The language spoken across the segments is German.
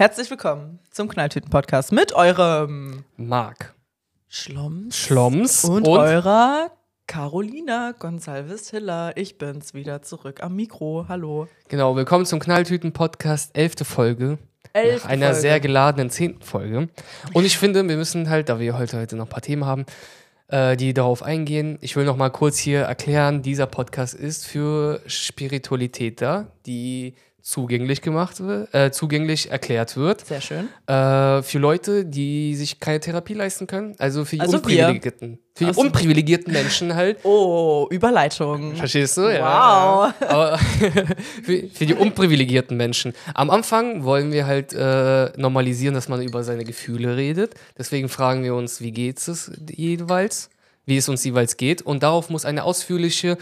Herzlich willkommen zum Knalltüten-Podcast mit eurem Marc. Schloms, Schloms und, eurer Carolina Gonsalves Hiller. Ich bin's wieder zurück am Mikro. Hallo. Genau, willkommen zum Knalltüten-Podcast, elfte Folge. Elfte nach einer Folge. sehr geladenen zehnten Folge. Und ich finde, wir müssen halt, da wir heute, heute noch ein paar Themen haben, äh, die darauf eingehen. Ich will noch mal kurz hier erklären, dieser Podcast ist für Spiritualität da, die zugänglich gemacht wird, äh, zugänglich erklärt wird. Sehr schön. Äh, für Leute, die sich keine Therapie leisten können. Also für die Also wir. unprivilegierten. Für die Ach so. unprivilegierten Menschen halt. Oh, Überleitung. Verstehst du? Wow. Ja. Aber für, für die unprivilegierten Menschen. Am Anfang wollen wir halt äh, normalisieren, dass man über seine Gefühle redet. Deswegen fragen wir uns, wie geht es jeweils? Wie es uns jeweils geht. Und darauf muss eine ausführliche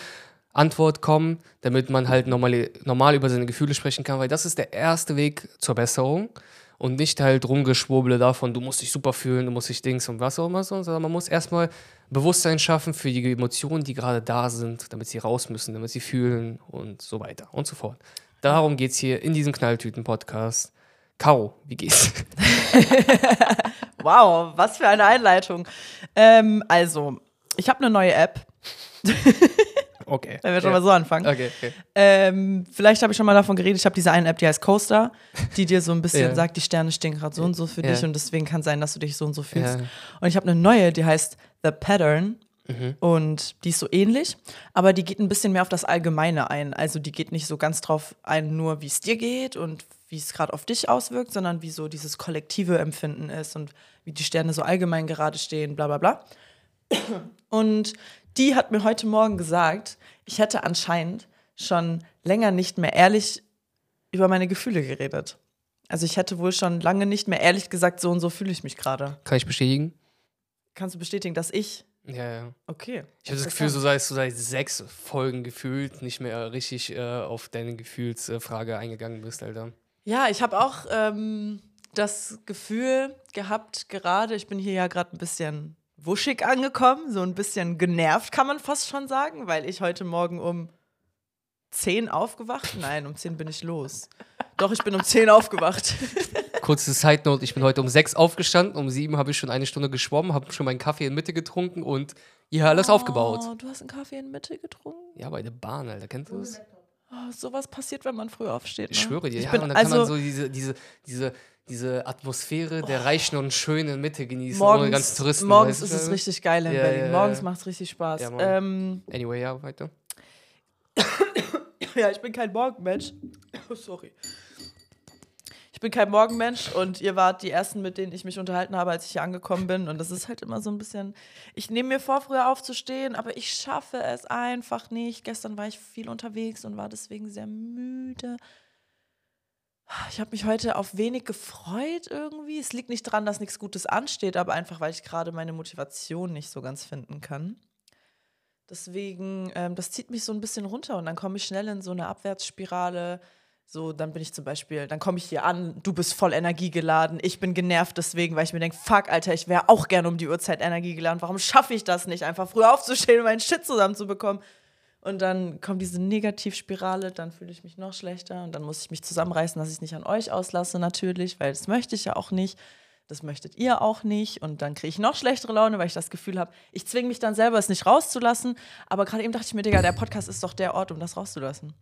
Antwort kommen, damit man halt normal, normal über seine Gefühle sprechen kann, weil das ist der erste Weg zur Besserung. Und nicht halt rumgeschwurbele davon, du musst dich super fühlen, du musst dich Dings und was auch immer so, sondern man muss erstmal Bewusstsein schaffen für die Emotionen, die gerade da sind, damit sie raus müssen, damit sie fühlen und so weiter und so fort. Darum geht es hier in diesem Knalltüten-Podcast. Caro, wie geht's? Wow, was für eine Einleitung. Ähm, also, ich habe eine neue App, Okay. wenn wir schon mal so anfangen. Okay, okay. Ähm, vielleicht habe ich schon mal davon geredet. Ich habe diese eine App, die heißt Coaster, die dir so ein bisschen Ja. sagt, die Sterne stehen gerade so und so für Ja. dich und deswegen kann sein, dass du dich so und so fühlst. Ja. Und ich habe eine neue, die heißt The Pattern. Mhm. Und die ist so ähnlich, aber die geht ein bisschen mehr auf das Allgemeine ein. Also die geht nicht so ganz drauf ein, nur wie es dir geht und wie es gerade auf dich auswirkt, sondern wie so dieses kollektive Empfinden ist und wie die Sterne so allgemein gerade stehen, bla bla bla. Und die hat mir heute Morgen gesagt, ich hätte anscheinend schon länger nicht mehr ehrlich über meine Gefühle geredet. Also ich hätte wohl schon lange nicht mehr ehrlich gesagt, so und so fühle ich mich gerade. Kann ich bestätigen? Kannst du bestätigen, dass ich? Ja, ja. Okay. Ich habe das Gefühl, so seit, so seit sechs Folgen gefühlt nicht mehr richtig äh, auf deine Gefühlsfrage eingegangen bist, Alter. Ja, ich habe auch ähm, das Gefühl gehabt, gerade, ich bin hier ja gerade ein bisschen wuschig angekommen, so ein bisschen genervt, kann man fast schon sagen, weil ich heute Morgen um 10 aufgewacht. Nein, um 10 bin ich los. Doch, ich bin um 10 aufgewacht. Kurze Side Note, ich bin heute um sechs aufgestanden, um sieben habe ich schon eine Stunde geschwommen, habe schon meinen Kaffee in Mitte getrunken und hier alles aufgebaut. Oh, du hast einen Kaffee in Mitte getrunken? Ja, bei der Bahn, Alter, kennst du das? Oh, sowas passiert, wenn man früh aufsteht. Ne? Ich schwöre dir, Ich ja, bin und dann kann man also so diese, diese, diese, diese Atmosphäre der reichen und schönen Mitte genießen, morgens, ohne ganzen Touristen. morgens ist es richtig geil in Ja, Berlin. ja, ja. Morgens macht es richtig Spaß. Ähm, Anyway, ja, weiter. Ja, ich bin kein Morgenmensch. Oh, sorry. Ich bin kein Morgenmensch und ihr wart die ersten, mit denen ich mich unterhalten habe, als ich hier angekommen bin. Und das ist halt immer so ein bisschen. Ich nehme mir vor, früher aufzustehen, aber ich schaffe es einfach nicht. Gestern war ich viel unterwegs und war deswegen sehr müde. Ich habe mich heute auf wenig gefreut irgendwie. Es liegt nicht daran, dass nichts Gutes ansteht, aber einfach, weil ich gerade meine Motivation nicht so ganz finden kann. Deswegen, ähm, das zieht mich so ein bisschen runter und dann komme ich schnell in so eine Abwärtsspirale. So, dann bin ich zum Beispiel, dann komme ich hier an, du bist voll energiegeladen, ich bin genervt deswegen, weil ich mir denke, fuck, Alter, ich wäre auch gerne um die Uhrzeit energiegeladen. Warum schaffe ich das nicht, einfach früher aufzustehen und meinen Shit zusammenzubekommen? Und dann kommt diese Negativspirale, dann fühle ich mich noch schlechter und dann muss ich mich zusammenreißen, dass ich es nicht an euch auslasse, natürlich, weil das möchte ich ja auch nicht. Das möchtet ihr auch nicht. Und dann kriege ich noch schlechtere Laune, weil ich das Gefühl habe, ich zwinge mich dann selber, es nicht rauszulassen. Aber gerade eben dachte ich mir, Digga, der Podcast ist doch der Ort, um das rauszulassen.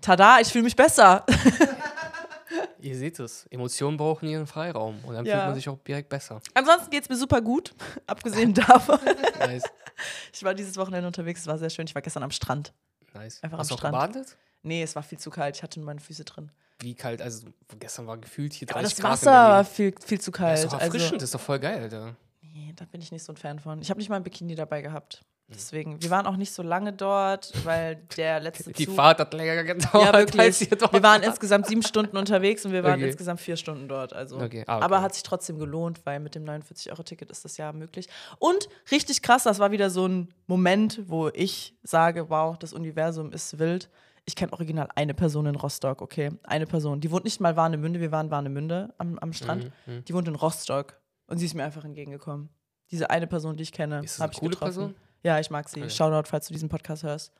Tada, ich fühle mich besser. Ihr seht es, Emotionen brauchen ihren Freiraum und dann Ja. fühlt man sich auch direkt besser. Ansonsten geht es mir super gut, abgesehen davon. Nice, Ich war dieses Wochenende unterwegs, es war sehr schön. Ich war gestern am Strand. nice. Einfach Hast am du Strand. gebadet? Nee, es war viel zu kalt. Ich hatte nur meine Füße drin. Wie kalt? Also gestern war gefühlt hier 30 Aber das Grad. Wasser war viel, viel zu Ja, kalt. ist doch erfrischend, also, das ist doch voll geil, Alter. nee, da bin ich nicht so ein Fan von. Ich habe nicht mal ein Bikini dabei gehabt. Hm. Deswegen, wir waren auch nicht so lange dort, weil der letzte Die Zug Fahrt hat länger gedauert. Ja, als ihr dort Wir waren insgesamt sieben Stunden unterwegs und wir waren Okay. insgesamt vier Stunden dort. Also. Okay, ah, okay. Aber hat sich trotzdem gelohnt, weil mit dem 49-Euro-Ticket ist das ja möglich. Und richtig krass, das war wieder so ein Moment, wo ich sage, wow, das Universum ist wild. Ich kenne original eine Person in Rostock, okay? Eine Person. Die wohnt nicht mal Warnemünde, wir waren Warnemünde am, am Strand. Mhm, Die wohnt in Rostock. Und sie ist mir einfach entgegengekommen. Diese eine Person, die ich kenne, habe ich coole getroffen. Person? Ja, ich mag sie. Okay. Shoutout, falls du diesen Podcast hörst.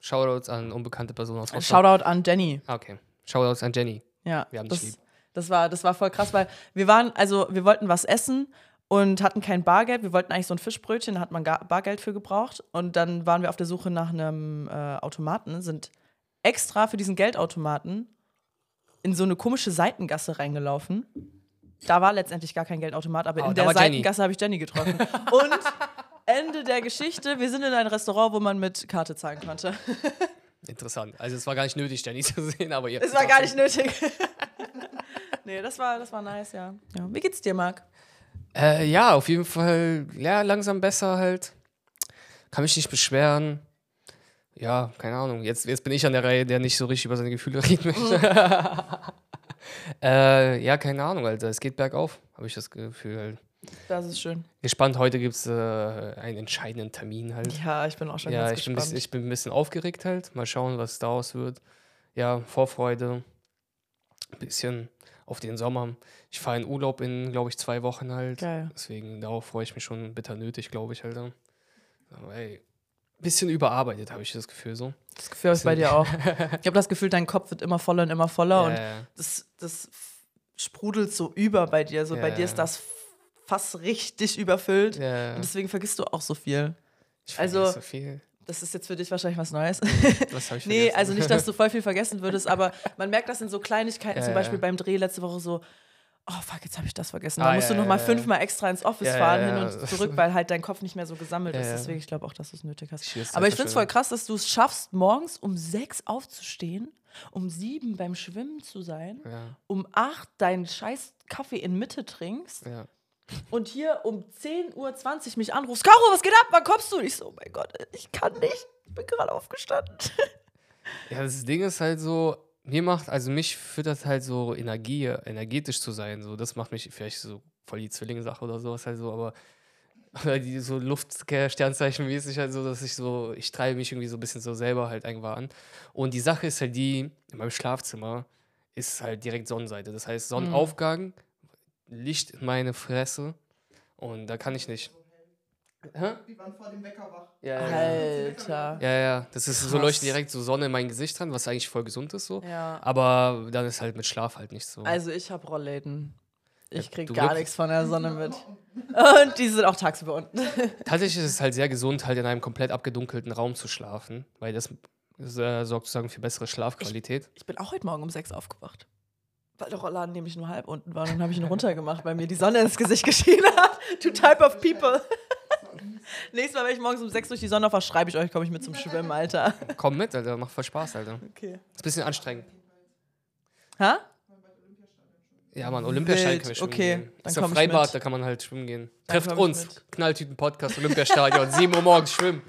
Shoutouts an unbekannte Personen aus Rostock. Shoutout an Jenny. Ah, okay. Shoutouts an Jenny. Ja, Wir haben dich das, lieb. Das war, das war voll krass, weil wir waren, also wir wollten was essen und hatten kein Bargeld. Wir wollten eigentlich so ein Fischbrötchen, da hat man Bargeld für gebraucht. Und dann waren wir auf der Suche nach einem äh, Automaten, sind extra für diesen Geldautomaten in so eine komische Seitengasse reingelaufen. Da war letztendlich gar kein Geldautomat, aber Oh, in der. Seitengasse habe ich Jenny getroffen. Und Ende der Geschichte, wir sind in ein Restaurant, wo man mit Karte zahlen konnte. Interessant. Also es war gar nicht nötig, Jenny zu sehen, aber ihr Es war gar nicht nötig. nee, das war, das war nice, ja. ja. Wie geht's dir, Marc? Äh, ja, auf jeden Fall, ja, langsam besser halt. Kann mich nicht beschweren. Ja, keine Ahnung. Jetzt, jetzt bin ich an der Reihe, der nicht so richtig über seine Gefühle reden möchte. äh, ja, keine Ahnung, Alter. Es geht bergauf, habe ich das Gefühl. Das ist schön. Gespannt, heute gibt es äh, einen entscheidenden Termin halt. Ja, ich bin auch schon Ja, ganz ich bin, gespannt. bisschen, ich bin ein bisschen aufgeregt halt. Mal schauen, was daraus wird. Ja, Vorfreude. Ein bisschen auf den Sommer. Ich fahre in Urlaub in, glaube ich, zwei Wochen halt. Geil. Deswegen, darauf freue ich mich schon bitter nötig, glaube ich halt. Aber ey, bisschen überarbeitet, habe ich das Gefühl so. Das Gefühl habe ich bei dir auch. Ich habe das Gefühl, dein Kopf wird immer voller und immer voller und Ja, das, das sprudelt so über bei dir. So bei Ja. dir ist das fast richtig überfüllt ja. und deswegen vergisst du auch so viel. Ich also- so viel. Das ist jetzt für dich wahrscheinlich was Neues. Was habe ich Nee, vergessen? also nicht, dass du voll viel vergessen würdest, aber man merkt das in so Kleinigkeiten, Ja, zum Beispiel beim Dreh letzte Woche so, oh fuck, jetzt habe ich das vergessen. Da Ah, musst ja, du noch ja, mal ja. fünfmal extra ins Office Ja, fahren, hin und zurück, weil halt dein Kopf nicht mehr so gesammelt ist. Deswegen, ich glaube auch, dass du es nötig hast. Die Aber ich finde es voll krass, dass du es schaffst, morgens um sechs aufzustehen, um sieben beim Schwimmen zu sein, um acht deinen scheiß Kaffee in Mitte trinkst. Und hier um 10.20 Uhr mich anrufst. Caro, was geht ab? Wann kommst du? Und ich so, oh mein Gott, ich kann nicht. Ich bin gerade aufgestanden. Ja, das Ding ist halt so, mir macht, also mich füttert halt so Energie, energetisch zu sein. So, das macht mich vielleicht so voll die Zwillinge-Sache oder sowas halt so, aber die so Luftsternzeichen-mäßig halt so, dass ich so, ich treibe mich irgendwie so ein bisschen so selber halt einfach an. Und die Sache ist halt die, in meinem Schlafzimmer ist halt direkt Sonnenseite. Das heißt, Sonnenaufgang, Licht in meine Fresse und da kann ich nicht. Hä? Die waren vor dem Wecker wach. Ja, ja, ja. Alter. Ja, ja, das ist so Krass. leuchtet direkt so Sonne in mein Gesicht dran, was eigentlich voll gesund ist so. Ja. Aber dann ist halt mit Schlaf halt nicht so. Also ich habe Rollläden. Ich krieg du gar nichts von der Sonne mit. Und die sind auch tagsüber unten. Tatsächlich ist es halt sehr gesund, halt in einem komplett abgedunkelten Raum zu schlafen, weil das äh, sorgt sozusagen für bessere Schlafqualität. Ich bin auch heute Morgen um sechs aufgewacht. Weil der Rollladen nämlich nur halb unten war. Und dann habe ich ihn runtergemacht, weil mir die Sonne ins Gesicht geschienen hat. To type of people. Nächstes Mal, wenn ich morgens um sechs durch die Sonne aufwache, schreibe ich euch, komme ich mit zum Schwimmen, Alter. Komm mit, Alter, macht voll Spaß, Alter. Okay. Ist ein bisschen anstrengend. Ha? Ja, Mann, Olympiastadion Wild, wir schwimmen okay, gehen. dann Ist ja Freibad, da kann man halt schwimmen gehen. Dann Trefft uns. Knalltüten-Podcast, Olympiastadion, 7 Uhr morgens schwimmen.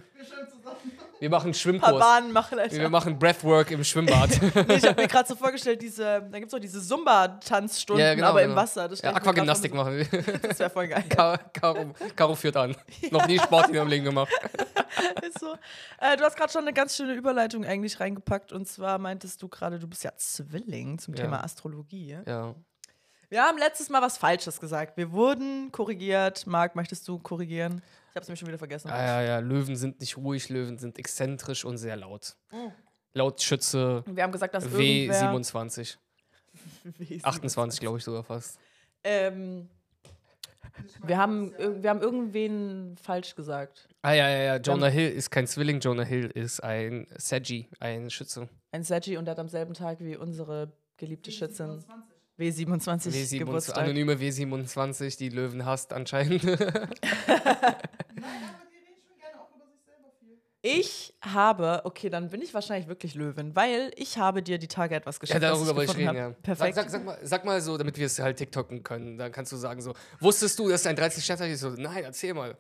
Wir. Wir machen Schwimmkurs. Bahnen machen, Wir Alter. machen Breathwork im Schwimmbad. Nee, ich habe mir gerade so vorgestellt, diese, da gibt es auch diese Zumba-Tanzstunden, Ja, genau, aber im genau. Wasser. Das stell ja, Aquagymnastik machen wir. Das wäre voll geil. Caro, Caro, Caro führt an. Noch nie Sport in ihrem Leben gemacht. Ist so. Äh, du hast gerade schon eine ganz schöne Überleitung eigentlich reingepackt. Und zwar meintest du gerade, du bist ja Zwilling zum Ja. Thema Astrologie. Ja. Wir haben letztes Mal was Falsches gesagt. Wir wurden korrigiert. Marc, möchtest du korrigieren? Ich habe es nämlich schon wieder vergessen. Ah, ja, ja, Löwen sind nicht ruhig, Löwen sind exzentrisch und sehr laut. Oh. Laut Schütze Wir haben gesagt, dass irgendwer... W27. W27. 28, glaube ich sogar fast. Ähm, wir, haben, ir- wir haben irgendwen falsch gesagt. Ah, ja, ja, ja. Jonah Hill ist kein Zwilling, Jonah Hill ist ein Sagi, ein Schütze. Ein Sergi und der hat am selben Tag wie unsere geliebte Schützin W27 W27, Geburtstag. anonyme W27, die Löwen hasst anscheinend. Nein, aber die reden schon gerne auch über sich selber viel. Ich habe, okay, dann bin ich wahrscheinlich wirklich Löwin, weil ich habe dir die Tage etwas ja, geschickt, was darüber wollte ich reden, ja. Perfekt. Sag, sag, sag, mal, sag mal so, damit wir es halt TikToken können. Dann kannst du sagen so, wusstest du, dass ein 13 Sternzeichen ist? So, nein, erzähl mal.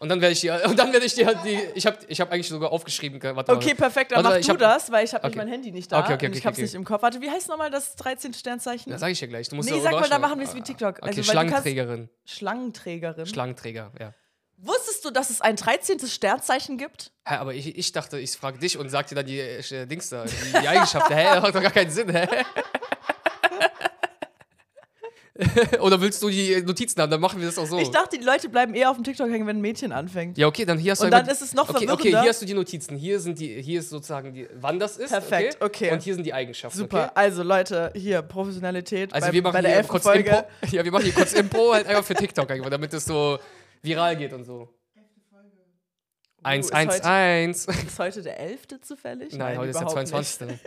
Und dann werde ich dir, und dann werde ich dir halt die, ich habe ich hab eigentlich sogar aufgeschrieben, warte Okay, perfekt, dann Warte, mach du hab- das, weil ich habe Okay. nicht mein Handy nicht da Okay, okay, und ich okay, habe es okay. nicht im Kopf. Warte, wie heißt nochmal das 13 Sternzeichen? Das sage ich dir gleich. Du musst Nee, ja sag mal, dann machen wir es wie TikTok. Okay, Also, weil du Schlangenträgerin. Schlangenträgerin. Schlangenträger, ja. Wusstest du, dass es ein 13. Sternzeichen gibt? Hä, aber ich, ich dachte, ich frage dich und sag dir dann die äh, Dings da, die, die Eigenschaften. Hä, das hat doch gar keinen Sinn, hä? Oder willst du die Notizen haben? Dann machen wir das auch so. Ich dachte, die Leute bleiben eher auf dem TikTok hängen, wenn ein Mädchen anfängt. ja, okay, dann hier hast du Und dann ist es noch okay, okay, hier hast du die Notizen. Hier sind die, hier ist sozusagen die, wann das ist. Perfekt, okay. Und hier sind die Eigenschaften. Super. Okay? Also Leute, hier Professionalität Also bei, wir machen bei der hier kurz Folge. Impro. Ja, wir machen hier kurz Impro halt einfach für TikTok, einfach, damit es so viral geht und so. Eins, ist eins, heute- eins. Ist heute der 11. zufällig? Nein, heute ist der überhaupt 22. Nicht.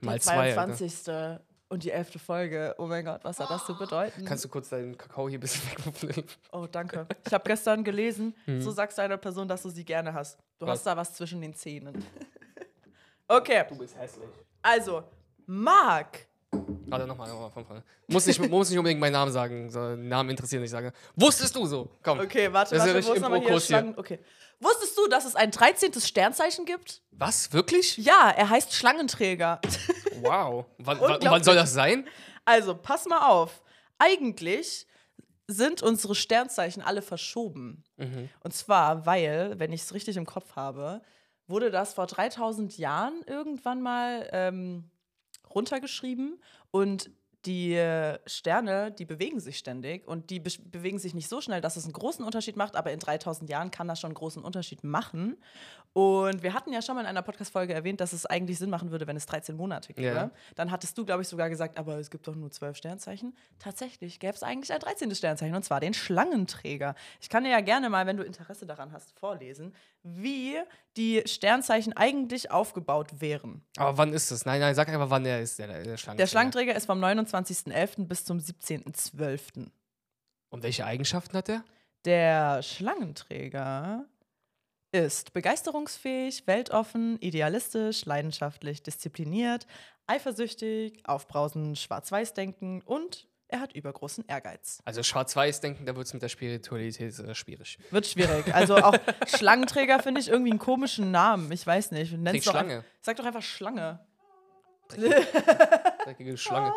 Mal Der zwei. Alter. 22. Und die 11. Folge. Oh mein Gott, was hat das zu bedeuten? Kannst du kurz deinen Kakao hier ein bisschen wegwupfen? oh, danke. Ich habe gestern gelesen, so sagst du einer Person, dass du sie gerne hast. Du Hm. Was? hast da was zwischen den Zähnen. okay, Du bist hässlich. also, Marc. Warte, nochmal, nochmal von vorne. Muss nicht, muss nicht unbedingt meinen Namen sagen. So, Namen interessieren nicht. Sagen. Wusstest du so? Komm. Okay, warte, Das warte, wo ist nochmal hier. Schlangen? Okay. Wusstest du, dass es ein 13. Sternzeichen gibt? Was? Wirklich? Ja, er heißt Schlangenträger. Wow. Wann, wann soll das sein? Also, pass mal auf. Eigentlich sind unsere Sternzeichen alle verschoben. Mhm. Und zwar, weil, wenn ich es richtig im Kopf habe, wurde das vor 3000 Jahren irgendwann mal ähm, runtergeschrieben und die Sterne, die bewegen sich ständig und die be bewegen sich nicht so schnell, dass es einen großen Unterschied macht, aber in 3000 Jahren kann das schon einen großen Unterschied machen. Und wir hatten ja schon mal in einer Podcast-Folge erwähnt, dass es eigentlich Sinn machen würde, wenn es 13 Monate gäbe. Ja. Dann hattest du, glaube ich, sogar gesagt, aber es gibt doch nur 12 Sternzeichen. Tatsächlich gäbe es eigentlich ein 13. Sternzeichen, und zwar den Schlangenträger. Ich kann dir ja gerne mal, wenn du Interesse daran hast, vorlesen, wie die Sternzeichen eigentlich aufgebaut wären. Aber wann ist das? Nein, nein, sag einfach, wann der ist, der, der Schlange. Der Schlangenträger ist vom 29.11. bis zum 17.12. Und welche Eigenschaften hat der? Der Schlangenträger ist begeisterungsfähig, weltoffen, idealistisch, leidenschaftlich, diszipliniert, eifersüchtig, aufbrausend, schwarz-weiß-denken und er hat übergroßen Ehrgeiz. Also schwarz-weiß denken, da wird es mit der Spiritualität äh, schwierig. Wird schwierig. Also auch Schlangenträger finde ich irgendwie einen komischen Namen. Ich weiß nicht. Nenn's doch Schlange. Sag doch einfach Schlange. Dreckige Schlange.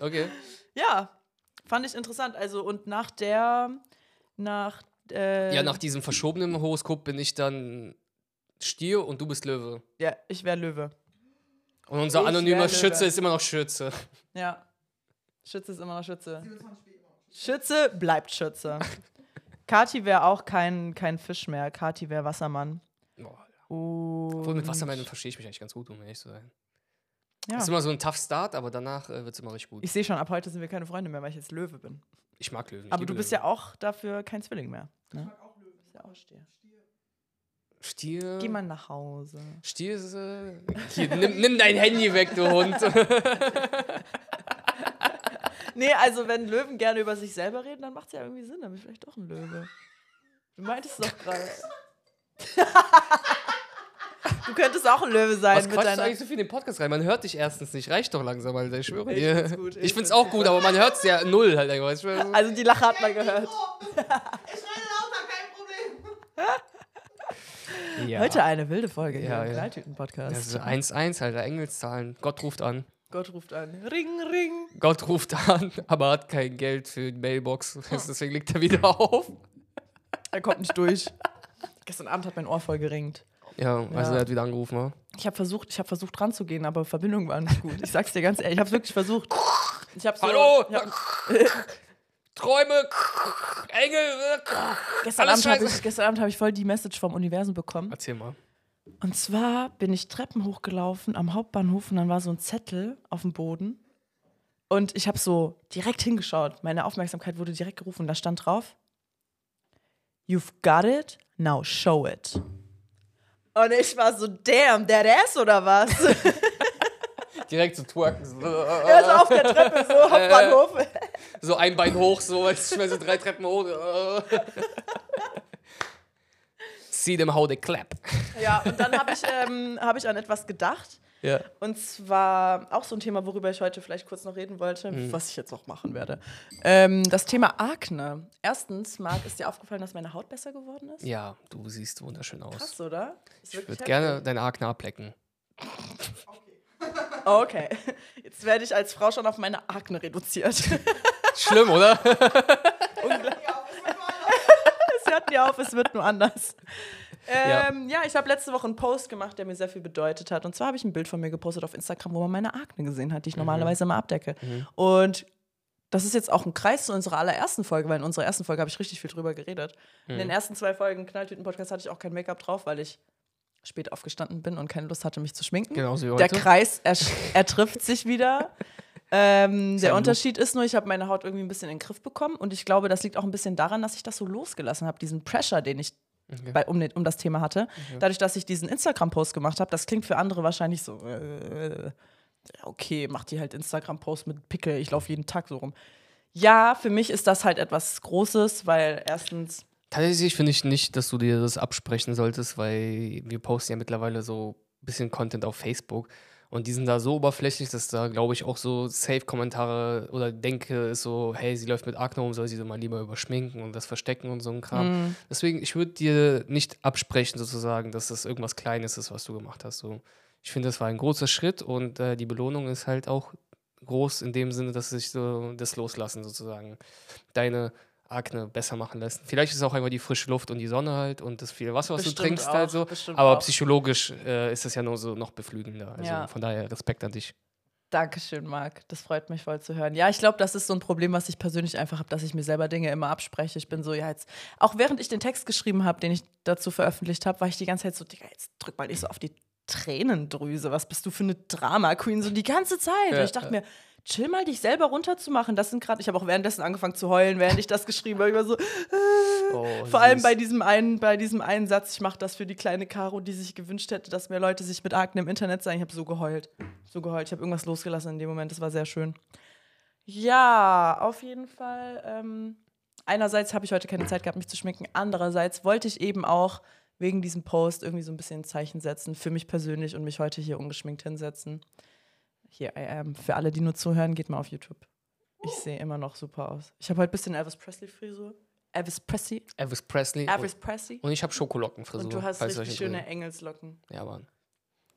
Okay. Ja, fand ich interessant. Also und nach der, nach äh, Ja, nach diesem verschobenen Horoskop bin ich dann Stier und du bist Löwe. ja, ich wäre Löwe. Und unser Ich anonymer Schütze Löwe. ist immer noch Schütze. Ja. Schütze ist immer noch Schütze. Schütze bleibt Schütze. Kati wäre auch kein, kein Fisch mehr. Kati wäre Wassermann. Boah. Und Obwohl mit Wassermännern verstehe ich mich eigentlich ganz gut, um ehrlich zu sein. Ja. Ist immer so ein tough Start, aber danach äh, wird es immer richtig gut. Ich sehe schon, ab heute sind wir keine Freunde mehr, weil ich jetzt Löwe bin. Ich mag Löwen. Aber du bist Löwen. ja auch dafür kein Zwilling mehr. Ne? Ich ja auch Stier. Stier. Geh mal nach Hause. Stier ist. Äh, hier, nimm, nimm dein Handy weg, du Hund. Nee, also wenn Löwen gerne über sich selber reden, dann macht es ja irgendwie Sinn. Dann bin ich vielleicht doch ein Löwe. Du meintest doch gerade. du könntest auch ein Löwe sein Was mit quatschst du eigentlich so viel in den Podcast rein? Man hört dich erstens nicht. Reicht doch langsam, Alter. Ich schwöre Ich dir. find's gut, ich ich find's auch gut, aber man hört's ja null halt. Ich. Also die Lache hat man gehört. Ich schreie lauter, kein Problem. Ja. Heute eine wilde Folge hier Ja, im ja. Knalltüten-Podcast. Das ist 1-1, Alter. Engelszahlen. Gott ruft an. Gott ruft an. Ring, ring. Gott ruft an, aber hat kein Geld für die Mailbox. Deswegen liegt er wieder auf. Er kommt nicht durch. Gestern Abend hat mein Ohr voll geringt. Ja, also Ja. er hat wieder angerufen, wa? Ich habe versucht, ich habe versucht ranzugehen, aber Verbindung war nicht gut. Ich sag's dir ganz ehrlich, ich habe wirklich versucht. Ich habe so, Hallo? Ich hab, Träume, Engel. gestern Abend habe ich, gestern Abend hab ich voll die Message vom Universum bekommen. Erzähl mal. Und zwar bin ich Treppen hochgelaufen am Hauptbahnhof und dann war so ein Zettel auf dem Boden. Und ich habe so direkt hingeschaut. Meine Aufmerksamkeit wurde direkt gerufen da stand drauf: You've got it, now show it. Und ich war so, damn, that ass oder was? Direkt so twerken. So, ja, so auf der Treppe, so Hauptbahnhof. so ein Bein hoch, so als ich mir so drei Treppen hoch. See them how they clap. Ja, und dann habe ich, ähm, hab ich an etwas gedacht. Ja. Und zwar auch so ein Thema, worüber ich heute vielleicht kurz noch reden wollte, was ich jetzt auch machen werde. Ähm, das Thema Akne. Erstens, Marc, ist dir aufgefallen, dass meine Haut besser geworden ist? Ja, du siehst wunderschön aus. Krass, oder? Ist ich würde gerne deine Akne ablecken. Okay. Jetzt werde ich als Frau schon auf meine Akne reduziert. Schlimm, oder? es hört nie auf, es wird nur anders. Ja. Ähm, ja. ich habe letzte Woche einen Post gemacht, der mir sehr viel bedeutet hat. Und zwar habe ich ein Bild von mir gepostet auf Instagram, wo man meine Akne gesehen hat, die ich normalerweise immer abdecke. Und das ist jetzt auch ein Kreis zu unserer allerersten Folge, weil in unserer ersten Folge habe ich richtig viel drüber geredet. In den ersten zwei Folgen Knalltüten-Podcast hatte ich auch kein Make-up drauf, weil ich spät aufgestanden bin und keine Lust hatte, mich zu schminken. Genauso wie Der heute. Kreis er, er trifft sich wieder. Ähm, der. Unterschied ist nur, ich habe meine Haut irgendwie ein bisschen in den Griff bekommen und ich glaube, das liegt auch ein bisschen daran, dass ich das so losgelassen habe, diesen Pressure, den ich bei, um, den, um das Thema hatte. Dadurch, dass ich diesen Instagram-Post gemacht habe, das klingt für andere wahrscheinlich so, äh, okay, mach die halt Instagram-Post mit Pickel, ich laufe jeden Tag so rum. Ja, für mich ist das halt etwas Großes, weil erstens, Tatsächlich finde ich nicht, dass du dir das absprechen solltest, weil wir posten ja mittlerweile so ein bisschen Content auf Facebook. Und die sind da so oberflächlich, dass da, glaube ich, auch so Safe-Kommentare oder Denke ist so, hey, sie läuft mit Akne um, soll sie so mal lieber überschminken und das verstecken und so ein Kram. Deswegen, ich würde dir nicht absprechen, sozusagen, dass das irgendwas Kleines ist, was du gemacht hast. So. Ich finde, das war ein großer Schritt und äh, die Belohnung ist halt auch groß in dem Sinne, dass sich so das Loslassen sozusagen deine Akne besser machen lässt. Vielleicht ist es auch einfach die frische Luft und die Sonne halt und das viele Wasser, was Bestimmt du trinkst halt auch, so. bestimmt Aber auch. psychologisch äh, ist das ja nur so noch beflügelnder. Also Ja. von daher Respekt an dich. Dankeschön, Marc. Das freut mich voll zu hören. Ja, ich glaube, das ist so ein Problem, was ich persönlich einfach habe, dass ich mir selber Dinge immer abspreche. Ich bin so, ja, jetzt, auch während ich den Text geschrieben habe, den ich dazu veröffentlicht habe, war ich die ganze Zeit so, Digga, jetzt drück mal nicht so auf die Tränendrüse. Was bist du für eine Drama-Queen? So die ganze Zeit. Ja, ich dachte mir, chill mal, dich selber runterzumachen. Das sind gerade, ich habe auch währenddessen angefangen zu heulen, während ich das geschrieben habe. Ich war so, Oh, vor allem bei diesem einen, bei diesem einen Satz, ich mache das für die kleine Caro, die sich gewünscht hätte, dass mehr Leute sich mit Akne im Internet zeigen. Ich habe so geheult. So geheult. Ich habe irgendwas losgelassen in dem Moment. Das war sehr schön. Ja, auf jeden Fall. Ähm, einerseits habe ich heute keine Zeit gehabt, mich zu schminken. Andererseits wollte ich eben auch wegen diesem Post irgendwie so ein bisschen ein Zeichen setzen für mich persönlich und mich heute hier ungeschminkt hinsetzen. Hier, I am. Für alle, die nur zuhören, geht mal auf YouTube. Ich sehe immer noch super aus. Ich habe heute ein bisschen Elvis Presley-Frisur. Elvis Presley. Elvis Presley. Elvis Presley. Und ich habe Schokolockenfrisur. Und du hast richtig schöne. Engelslocken. Ja, Mann.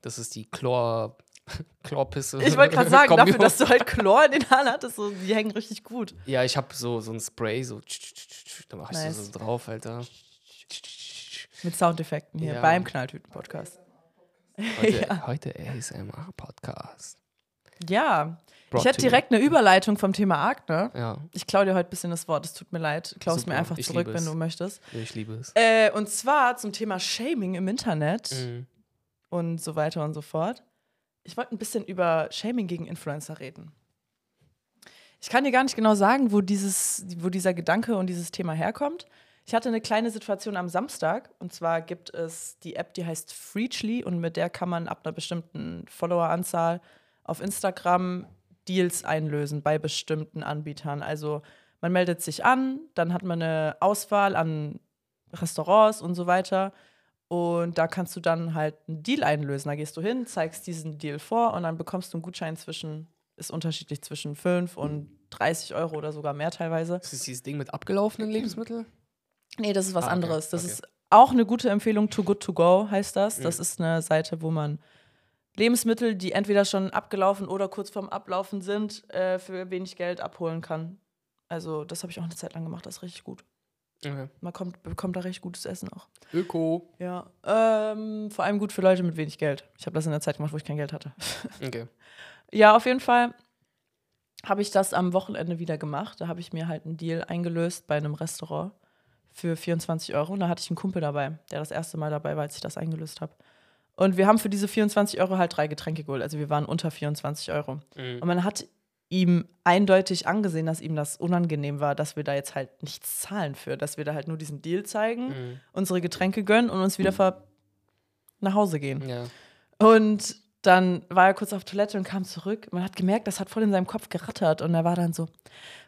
Das ist die Chlor... Chlorpisse. Ich wollte gerade sagen, dafür, dass du halt Chlor in den Haaren hattest, so, die hängen richtig gut. Ja, ich habe so, so ein Spray, so... Da mache ich Nice. so, drauf, Alter. Mit Soundeffekten hier Ja. beim Knalltüten-Podcast. Heute, heute ASMR-Podcast. Ja, Brought ich hätte direkt eine Überleitung vom Thema Akne. Ja, Ich klaue dir heute ein bisschen das Wort, es tut mir leid. Klaus mir einfach zurück, wenn du möchtest. ich liebe es. Äh, und zwar zum Thema Shaming im Internet Mhm. und so weiter und so fort. Ich wollte ein bisschen über Shaming gegen Influencer reden. Ich kann dir gar nicht genau sagen, wo, dieses, wo dieser Gedanke und dieses Thema herkommt. Ich hatte eine kleine Situation am Samstag und zwar gibt es die App, die heißt Freechly und mit der kann man ab einer bestimmten Followeranzahl auf Instagram Deals einlösen bei bestimmten Anbietern. Also man meldet sich an, dann hat man eine Auswahl an Restaurants und so weiter und da kannst du dann halt einen Deal einlösen. Da gehst du hin, zeigst diesen Deal vor und dann bekommst du einen Gutschein zwischen, ist unterschiedlich zwischen 5 und 30 Euro oder sogar mehr teilweise. Ist das dieses Ding mit abgelaufenen Lebensmitteln? Nee, das ist was Ah, okay, anderes. Das okay. ist auch eine gute Empfehlung. Too Good To Go heißt das. Das Mhm. ist eine Seite, wo man Lebensmittel, die entweder schon abgelaufen oder kurz vorm Ablaufen sind, äh, für wenig Geld abholen kann. Also, das habe ich auch eine Zeit lang gemacht. Das ist richtig gut. Okay. Man kommt, bekommt da recht gutes Essen auch. Öko. Ja. Ähm, vor allem gut für Leute mit wenig Geld. Ich habe das in der Zeit gemacht, wo ich kein Geld hatte. Okay. Ja, auf jeden Fall habe ich das am Wochenende wieder gemacht. Da habe ich mir halt einen Deal eingelöst bei einem Restaurant für 24 Euro. Und da hatte ich einen Kumpel dabei, der das erste Mal dabei war, als ich das eingelöst habe. Und wir haben für diese 24 Euro halt drei Getränke geholt. Also wir waren unter 24 Euro. Mhm. Und man hat ihm eindeutig angesehen, dass ihm das unangenehm war, dass wir da jetzt halt nichts zahlen für, dass wir da halt nur diesen Deal zeigen, Mhm. unsere Getränke gönnen und uns wieder ver nach Hause gehen. Ja. Und dann war er kurz auf Toilette und kam zurück. Man hat gemerkt, das hat voll in seinem Kopf gerattert. Und er war dann so,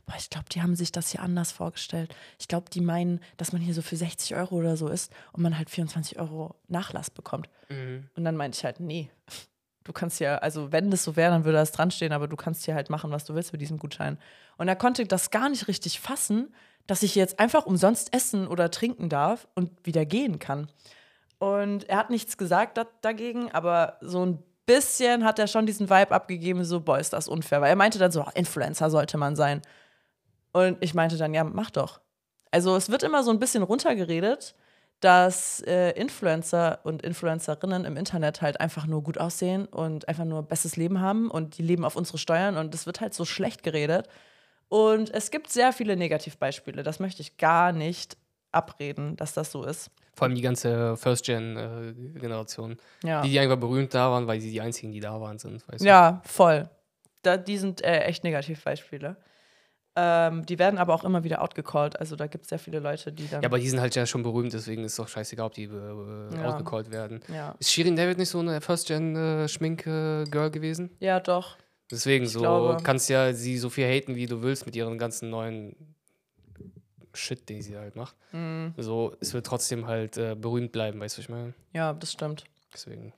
boah, ich glaube, die haben sich das hier anders vorgestellt. Ich glaube, die meinen, dass man hier so für 60 Euro oder so ist und man halt 24 Euro Nachlass bekommt. Mhm. Und dann meinte ich halt, nee, du kannst ja, also wenn das so wäre, dann würde das dran stehen, aber du kannst hier halt machen, was du willst mit diesem Gutschein. Und er konnte das gar nicht richtig fassen, dass ich jetzt einfach umsonst essen oder trinken darf und wieder gehen kann. Und er hat nichts gesagt da dagegen, aber so ein bisschen hat er schon diesen Vibe abgegeben, so, boah, ist das unfair. Weil er meinte dann so, oh, Influencer sollte man sein. Und ich meinte dann, ja, mach doch. Also es wird immer so ein bisschen runtergeredet, dass äh, Influencer und Influencerinnen im Internet halt einfach nur gut aussehen und einfach nur bestes Leben haben und die leben auf unsere Steuern und es wird halt so schlecht geredet. Und es gibt sehr viele Negativbeispiele. Das möchte ich gar nicht abreden, dass das so ist. Vor allem die ganze First-Gen-Generation. Ja, Die, die einfach berühmt da waren, weil sie die einzigen, die da waren, sind. Weißt du? ja voll. Da, die sind äh, echt Negativbeispiele. Ähm, die werden aber auch immer wieder outgecallt. Also da gibt es sehr viele Leute, die dann. Ja, aber die sind halt ja schon berühmt, deswegen ist es doch scheißegal, ob die äh, Ja. outgecallt werden. ja. Ist Shirin David nicht so eine First-Gen-Schmink-Girl gewesen? ja, doch. Deswegen Ich so glaube- kannst ja sie so viel haten, wie du willst mit ihren ganzen neuen Shit, den sie halt macht. Mhm. So, es wird trotzdem halt äh, berühmt bleiben, weißt du, was ich meine? Ja, das stimmt. Deswegen.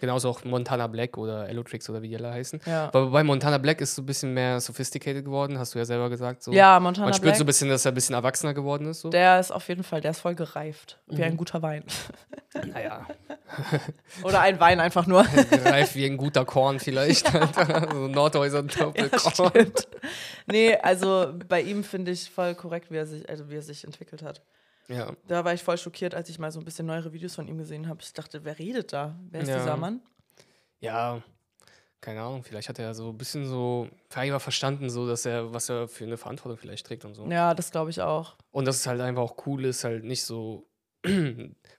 Genauso auch Montana Black oder Elotrix oder wie die alle heißen. Ja, Aber bei Montana Black ist so ein bisschen mehr sophisticated geworden, hast du ja selber gesagt. So. ja Montana Man spürt Black, so ein bisschen, dass er ein bisschen erwachsener geworden ist. So. der ist auf jeden Fall, der ist voll gereift. Wie Mhm. ein guter Wein. naja, Oder ein Wein einfach nur. gereift wie ein guter Korn vielleicht. So Nordhäuser Doppelkorn. Stimmt. nee, also bei ihm finde ich voll korrekt, wie er sich, also wie er sich entwickelt hat. Ja. Da war ich voll schockiert, als ich mal so ein bisschen neuere Videos von ihm gesehen habe. Ich dachte, wer redet da? Wer ist Ja. dieser Mann? ja, keine Ahnung, vielleicht hat er so ein bisschen so, vielleicht mal verstanden, so, dass er, was er für eine Verantwortung vielleicht trägt und so. Ja, das glaube ich auch. Und dass es halt einfach auch cool ist, halt nicht so,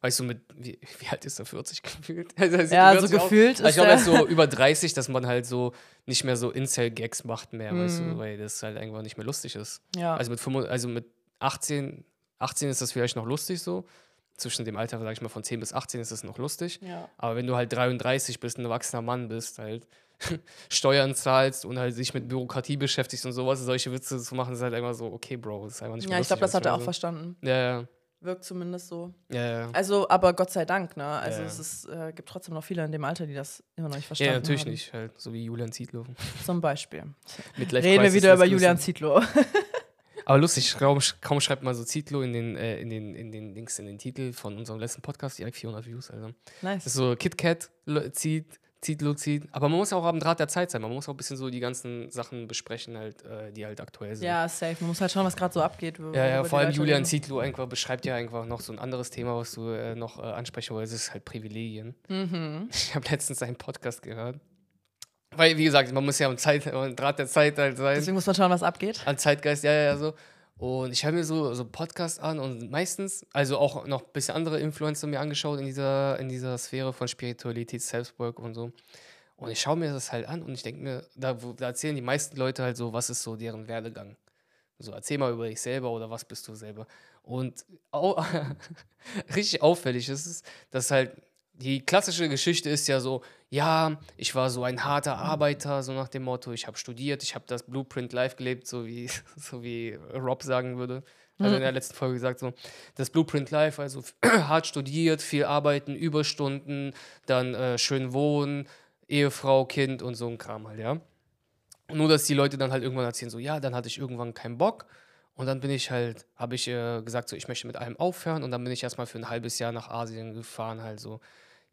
weißt du, mit, wie, wie alt ist er, 40 gefühlt? Also Ja, 40 so gefühlt Also ich ist glaube, er ist so über 30, dass man halt so nicht mehr so Incel-Gags macht mehr, weißt Mhm. du, weil das halt einfach nicht mehr lustig ist. Ja. Also mit, 25 also mit 18, 18 ist das vielleicht noch lustig so. Zwischen dem Alter, sag ich mal, von 10 bis 18 ist das noch lustig. ja. Aber wenn du halt 33 bist, ein erwachsener Mann bist, halt Steuern zahlst und halt sich mit Bürokratie beschäftigst und sowas, solche Witze zu machen, ist halt einfach so, okay, Bro, ist einfach nicht Ja, ich glaube, das lustig, hat er auch weißt verstanden. Ja, ja, Wirkt zumindest so. ja, ja. Also, aber Gott sei Dank, ne? Also Ja. es ist, äh, gibt trotzdem noch viele in dem Alter, die das immer noch nicht Ja, verstanden natürlich haben. nicht, halt, so wie Julian Zietlow. Zum Beispiel. Reden wir wieder über Julian. Zietlow. Aber lustig, kaum, kaum schreibt man so Zietlow in den, äh, in den, in den Links, in den Titel von unserem letzten Podcast, direkt 400 Views, also. nice. Das ist so KitKat zieht, Zietlow zieht. Aber man muss auch am Draht der Zeit sein. Man muss auch ein bisschen so die ganzen Sachen besprechen, halt, äh, die halt aktuell sind. Ja, safe. Man muss halt schauen, was gerade so abgeht. Ja, ja, vor allem Julian. Zietlow einfach beschreibt ja einfach noch so ein anderes Thema, was du äh, noch äh, ansprechen wolltest. Ist halt Privilegien. Mhm. Ich habe letztens einen Podcast gehört. Weil, wie gesagt, man muss ja am, Zeit, am Draht der Zeit halt sein. Deswegen muss man schauen, was abgeht. An Zeitgeist, ja, ja, ja, so. Und ich höre mir so, so Podcasts an und meistens, also auch noch ein bisschen andere Influencer mir angeschaut in dieser, in dieser Sphäre von Spiritualität, Self-Work und so. Und ich schaue mir das halt an und ich denke mir, da, da erzählen die meisten Leute halt so, was ist so deren Werdegang. So, erzähl mal über dich selber oder was bist du selber. Und au richtig auffällig ist es, dass halt die klassische Geschichte ist ja so, ja, ich war so ein harter Arbeiter, so nach dem Motto, ich habe studiert, ich habe das Blueprint live gelebt, so wie, so wie Rob sagen würde. Also in der letzten Folge gesagt, so, das Blueprint live, also hart studiert, viel arbeiten, Überstunden, dann äh, schön wohnen, Ehefrau, Kind und so ein Kram halt, ja. Nur, dass die Leute dann halt irgendwann erzählen, so, ja, dann hatte ich irgendwann keinen Bock. Und dann bin ich halt, habe ich äh, gesagt, so, ich möchte mit allem aufhören. Und dann bin ich erstmal für ein halbes Jahr nach Asien gefahren, halt so.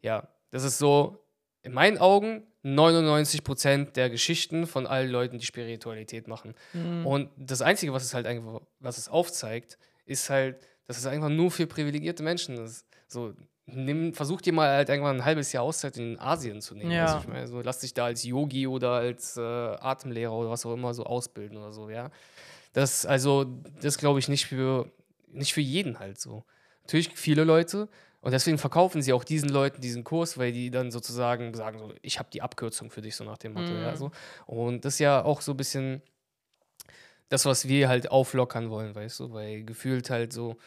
Ja, das ist so, in meinen Augen, 99% der Geschichten von allen Leuten, die Spiritualität machen. Und das Einzige, was es halt einfach, was es aufzeigt, ist halt, dass es einfach nur für privilegierte Menschen ist. So, nimm, versuch dir mal halt irgendwann ein halbes Jahr Auszeit in Asien zu nehmen. Ja. du, ich meine, so, lass dich da als Yogi oder als äh, Atemlehrer oder was auch immer so ausbilden oder so, ja. Das, also, das glaube ich nicht für, nicht für jeden halt so. Natürlich viele Leute und deswegen verkaufen sie auch diesen Leuten diesen Kurs, weil die dann sozusagen sagen, so, ich habe die Abkürzung für dich, so nach dem Motto, ja, so. Und das ist ja auch so ein bisschen das, was wir halt auflockern wollen, weißt du, weil gefühlt halt so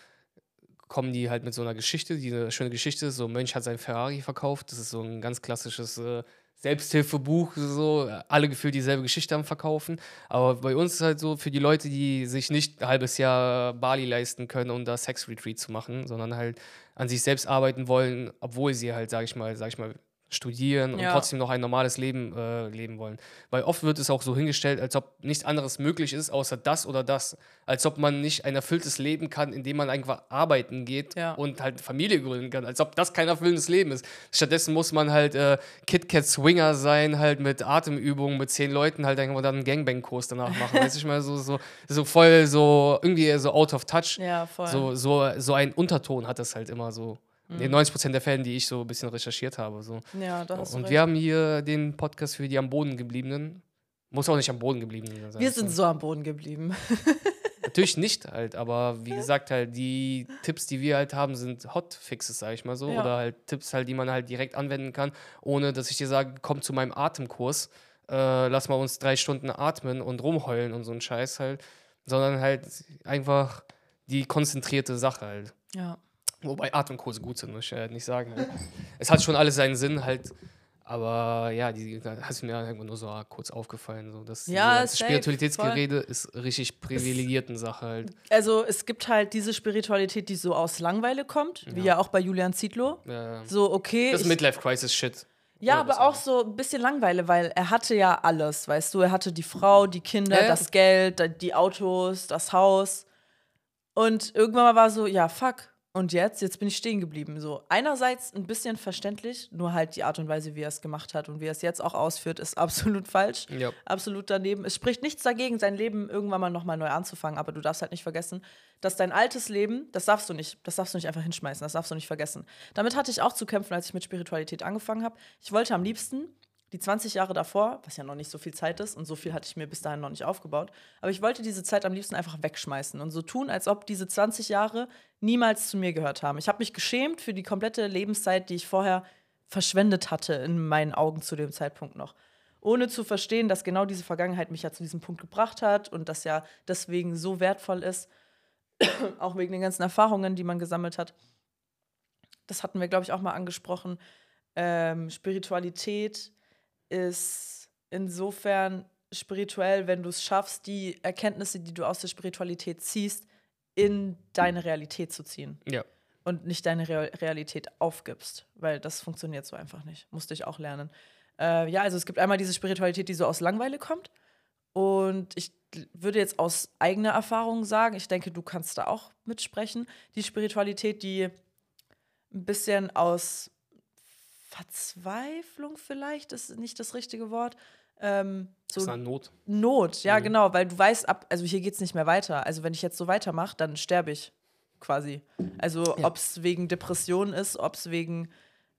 kommen die halt mit so einer Geschichte, die eine schöne Geschichte ist, so ein Mönch hat sein Ferrari verkauft, das ist so ein ganz klassisches äh, Selbsthilfebuch, so alle gefühlt dieselbe Geschichte am Verkaufen, aber bei uns ist halt so für die Leute, die sich nicht ein halbes Jahr Bali leisten können, um da Sex-Retreat zu machen, sondern halt an sich selbst arbeiten wollen, obwohl sie halt, sag ich mal, sag ich mal, studieren und Ja. trotzdem noch ein normales Leben äh, leben wollen. Weil oft wird es auch so hingestellt, als ob nichts anderes möglich ist, außer das oder das. Als ob man nicht ein erfülltes Leben kann, indem man einfach arbeiten geht Ja. und halt eine Familie gründen kann. Als ob das kein erfüllendes Leben ist. Stattdessen muss man halt äh, KitKat Swinger sein, halt mit Atemübungen, mit zehn Leuten halt irgendwann dann einen Gangbang-Kurs danach machen. weißt du, ich meine, so, so, so voll so, irgendwie so out of touch. Ja, voll. So, so, so ein Unterton hat das halt immer so. In 90% der Fällen, die ich so ein bisschen recherchiert habe. So. ja, da hast Und wir haben hier den Podcast für die am Boden gebliebenen. Muss auch nicht am Boden gebliebenen sein. Wir sind so am Boden geblieben. Natürlich nicht halt, aber wie gesagt, halt die Tipps, die wir halt haben, sind Hotfixes, sag ich mal so. Ja. Oder halt Tipps halt, die man halt direkt anwenden kann, ohne dass ich dir sage, komm zu meinem Atemkurs, äh, lass mal uns drei Stunden atmen und rumheulen und so ein Scheiß halt. Sondern halt einfach die konzentrierte Sache halt. Ja. Wobei Atemkurse gut sind, muss ich ja nicht sagen. Halt. es hat schon alles seinen Sinn halt. Aber ja, die hast mir irgendwo nur so kurz aufgefallen. So, dass Ja, safe, Spiritualitätsgerede ist richtig privilegierten Sache halt. Also es gibt halt diese Spiritualität, die so aus Langweile kommt, wie ja auch bei Julian Zietlow. Ja. So, okay. Das ist Midlife-Crisis-Shit. Ja, aber auch so ein bisschen Langeweile, weil er hatte ja alles, weißt du, er hatte die Frau, die Kinder, Ja, ja. das Geld, die Autos, das Haus. Und irgendwann mal war so, ja, fuck. Und jetzt? Jetzt bin ich stehen geblieben. So, einerseits ein bisschen verständlich, nur halt die Art und Weise, wie er es gemacht hat und wie er es jetzt auch ausführt, ist absolut falsch. Ja. Absolut daneben. Es spricht nichts dagegen, sein Leben irgendwann mal nochmal neu anzufangen, aber du darfst halt nicht vergessen, dass dein altes Leben, das darfst du nicht, das darfst du nicht einfach hinschmeißen, das darfst du nicht vergessen. Damit hatte ich auch zu kämpfen, als ich mit Spiritualität angefangen habe. Ich wollte am liebsten die 20 Jahre davor, was ja noch nicht so viel Zeit ist und so viel hatte ich mir bis dahin noch nicht aufgebaut, aber ich wollte diese Zeit am liebsten einfach wegschmeißen und so tun, als ob diese 20 Jahre niemals zu mir gehört haben. Ich habe mich geschämt für die komplette Lebenszeit, die ich vorher verschwendet hatte in meinen Augen zu dem Zeitpunkt noch. Ohne zu verstehen, dass genau diese Vergangenheit mich ja zu diesem Punkt gebracht hat und das ja deswegen so wertvoll ist, auch wegen den ganzen Erfahrungen, die man gesammelt hat. Das hatten wir, glaube ich, auch mal angesprochen. Ähm, Spiritualität ist insofern spirituell, wenn du es schaffst, die Erkenntnisse, die du aus der Spiritualität ziehst, in deine Realität zu ziehen Ja. und nicht deine Re Realität aufgibst, weil das funktioniert so einfach nicht. Musste ich auch lernen. Äh, ja, also es gibt einmal diese Spiritualität, die so aus Langweile kommt. Und ich würde jetzt aus eigener Erfahrung sagen, ich denke, du kannst da auch mitsprechen, die Spiritualität, die ein bisschen aus Verzweiflung vielleicht, ist nicht das richtige Wort. Ähm, so Das ist eine Not. Not, ja, Mhm. genau, weil du weißt, ab, also hier geht es nicht mehr weiter. Also wenn ich jetzt so weitermache, dann sterbe ich quasi. Also Ja. ob es wegen Depression ist, ob es wegen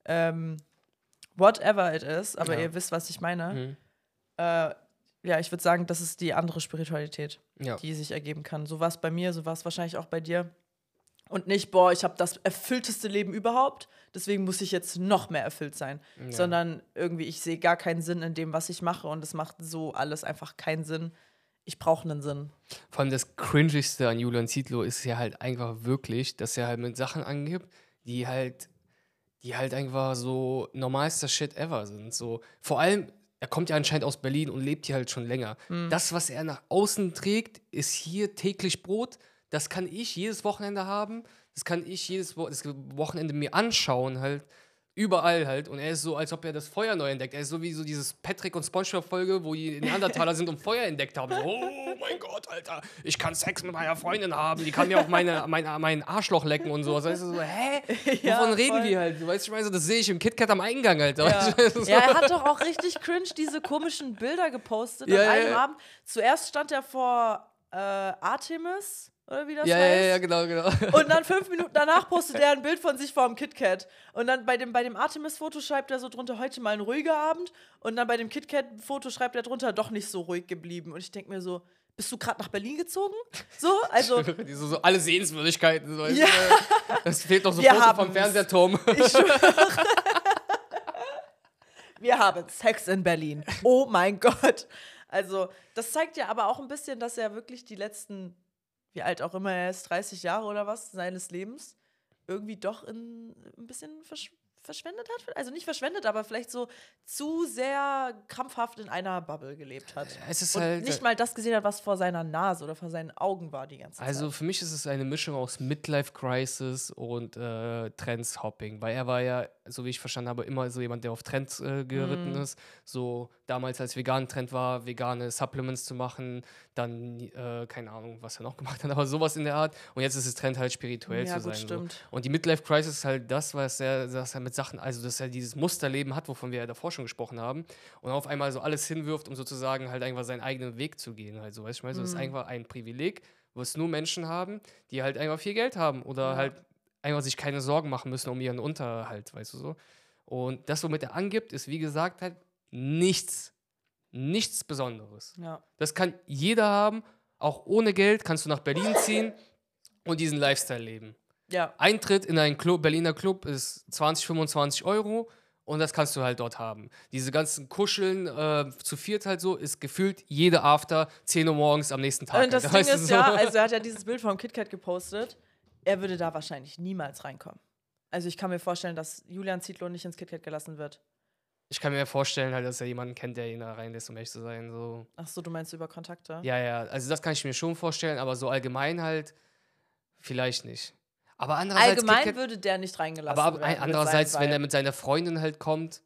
ähm, whatever it is, aber Ja. ihr wisst, was ich meine. Mhm. Äh, ja, ich würde sagen, das ist die andere Spiritualität, Ja. die sich ergeben kann. So war es bei mir, so war es wahrscheinlich auch bei dir. Und nicht, boah, ich habe das erfüllteste Leben überhaupt, deswegen muss ich jetzt noch mehr erfüllt sein. Ja. Sondern irgendwie, ich sehe gar keinen Sinn in dem, was ich mache und es macht so alles einfach keinen Sinn. Ich brauche einen Sinn. Vor allem das Cringigste an Julian Zietlow ist ja halt einfach wirklich, dass er halt mit Sachen angibt, die halt, die halt einfach so normalster Shit ever sind. So, vor allem, er kommt ja anscheinend aus Berlin und lebt hier halt schon länger. Das, was er nach außen trägt, ist hier täglich Brot. Das kann ich jedes Wochenende haben. Das kann ich jedes Wo das Wochenende mir anschauen halt. Überall halt. Und er ist so, als ob er das Feuer neu entdeckt. Er ist so wie so dieses Patrick und Spongebob-Folge, wo die Neandertaler sind und Feuer entdeckt haben. So, oh mein Gott, Alter, ich kann Sex mit meiner Freundin haben. Die kann mir auch meine, mein, mein Arschloch lecken und so. Das heißt so, hä? Ja, Wovon reden voll. wir halt? Du weißt, ich meine, so, das sehe ich im KitKat am Eingang, Alter. Ja. Weißt du, so. ja, er hat doch auch richtig cringe diese komischen Bilder gepostet Ja, an einem. Abend. Zuerst stand er vor äh, Artemis, oder wie das ja, ja, heißt. ja, genau, genau. Und dann fünf Minuten danach postet er ein Bild von sich vor dem KitKat. Und dann bei dem, bei dem Artemis-Foto schreibt er so drunter, heute mal ein ruhiger Abend. Und dann bei dem KitKat-Foto schreibt er drunter, doch nicht so ruhig geblieben. Und ich denke mir so, bist du gerade nach Berlin gezogen? So, also, so, so alle Sehenswürdigkeiten. So, Ja. du, Es fehlt noch so Wir Foto vom. Fernsehturm. ich schwöre. Wir haben Sex in Berlin. Oh mein Gott. Also, das zeigt ja aber auch ein bisschen, dass er wirklich die letzten, wie alt auch immer er ist, 30 Jahre oder was seines Lebens, irgendwie doch in, ein bisschen versch verschwendet hat. Also nicht verschwendet, aber vielleicht so zu sehr krampfhaft in einer Bubble gelebt hat. Es ist Und halt. nicht mal das gesehen hat, was vor seiner Nase oder vor seinen Augen war die ganze Also Zeit. für mich ist es eine Mischung aus Midlife Crisis und äh, Trends Hopping, weil er war ja, so wie ich verstanden habe, immer so jemand, der auf Trends äh, geritten Mhm. ist. So damals als vegan Trend war, vegane Supplements zu machen, dann äh, keine Ahnung, was er noch gemacht hat, aber sowas in der Art. Und jetzt ist es Trend halt spirituell Ja, zu gut, sein. stimmt. So. Und die Midlife Crisis ist halt das, was er, dass er mit Sachen, also dass er dieses Musterleben hat, wovon wir ja davor schon gesprochen haben, und auf einmal so alles hinwirft, um sozusagen halt einfach seinen eigenen Weg zu gehen. Halt so, weißt du, ich meine, so, das ist Mhm. einfach ein Privileg, was nur Menschen haben, die halt einfach viel Geld haben oder Ja. halt einfach sich keine Sorgen machen müssen um ihren Unterhalt, weißt du so. Und das, womit er angibt, ist wie gesagt halt nichts, nichts Besonderes. Ja. Das kann jeder haben, auch ohne Geld kannst du nach Berlin ziehen und diesen Lifestyle leben. Ja. Eintritt in einen Club, Berliner Club ist 20, 25 Euro und das kannst du halt dort haben. Diese ganzen Kuscheln äh, zu viert halt so ist gefühlt jede After 10 Uhr morgens am nächsten Tag. Und das halt, Ding ist so? ja, also er hat ja dieses Bild vom KitKat gepostet. Er würde da wahrscheinlich niemals reinkommen. Also ich kann mir vorstellen, dass Julian Zietlow nicht ins KitKat gelassen wird. Ich kann mir vorstellen, halt, dass er jemanden kennt, der ihn da reinlässt, um ehrlich zu sein. So. Ach so, du meinst über Kontakte? Ja, ja, also das kann ich mir schon vorstellen, aber so allgemein halt vielleicht nicht. Aber andererseits. Allgemein KitKat- würde der nicht reingelassen aber ab, andererseits, wenn er mit seiner Freundin halt kommt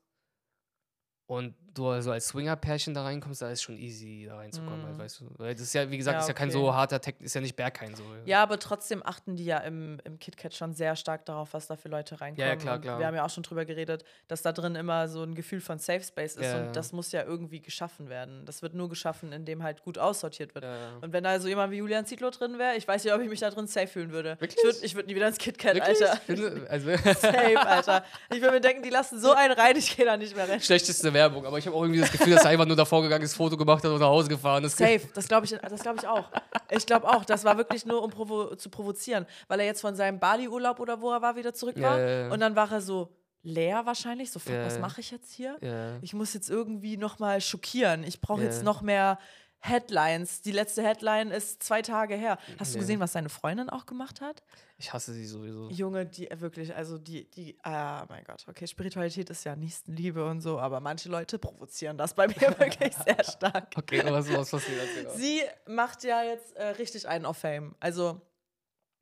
und du also als Swinger-Pärchen da reinkommst, da ist schon easy da reinzukommen, halt, Mhm. weißt du. Weil das ist ja, wie gesagt, Ja, ist ja kein so harter Tech, ist ja nicht Berghain so. Ja, aber trotzdem achten die ja im, im KitKat schon sehr stark darauf, was da für Leute reinkommen. Ja, ja, klar, und klar. Wir haben ja auch schon drüber geredet, dass da drin immer so ein Gefühl von Safe Space ist Ja, und das muss ja irgendwie geschaffen werden. Das wird nur geschaffen, indem halt gut aussortiert wird. Und wenn da so jemand wie Julian Zietlow drin wäre, ich weiß nicht, ob ich mich da drin safe fühlen würde. Wirklich? Ich würde würd nie wieder ins KitKat, Wirklich? Alter. Finde- Also, Safe, Alter. Ich würde mir denken, die lassen so einen rein, ich gehe da nicht mehr rein. schlechteste Werbung, aber ich habe auch irgendwie das Gefühl, dass er einfach nur davor gegangen ist, Foto gemacht hat und nach Hause gefahren ist. Safe, das glaube ich, das glaub ich auch. Ich glaube auch, das war wirklich nur, um provo zu provozieren, weil er jetzt von seinem Bali-Urlaub oder wo er war, wieder zurück war. Ja. Und dann war er so leer wahrscheinlich, so, fuck, Ja, was mache ich jetzt hier? Ja. Ich muss jetzt irgendwie noch mal schockieren. Ich brauche Ja. jetzt noch mehr Headlines. Die letzte Headline ist zwei Tage her. Hast du gesehen, was seine Freundin auch gemacht hat? Ich hasse sie sowieso. Junge, die äh, wirklich, also die, die, ah mein Gott, okay, Spiritualität ist ja Nächstenliebe und so, aber manche Leute provozieren das bei mir wirklich sehr stark. Okay, aber was, was passiert? Erzähl mal. Sie macht ja jetzt äh, richtig einen auf Fame. Also,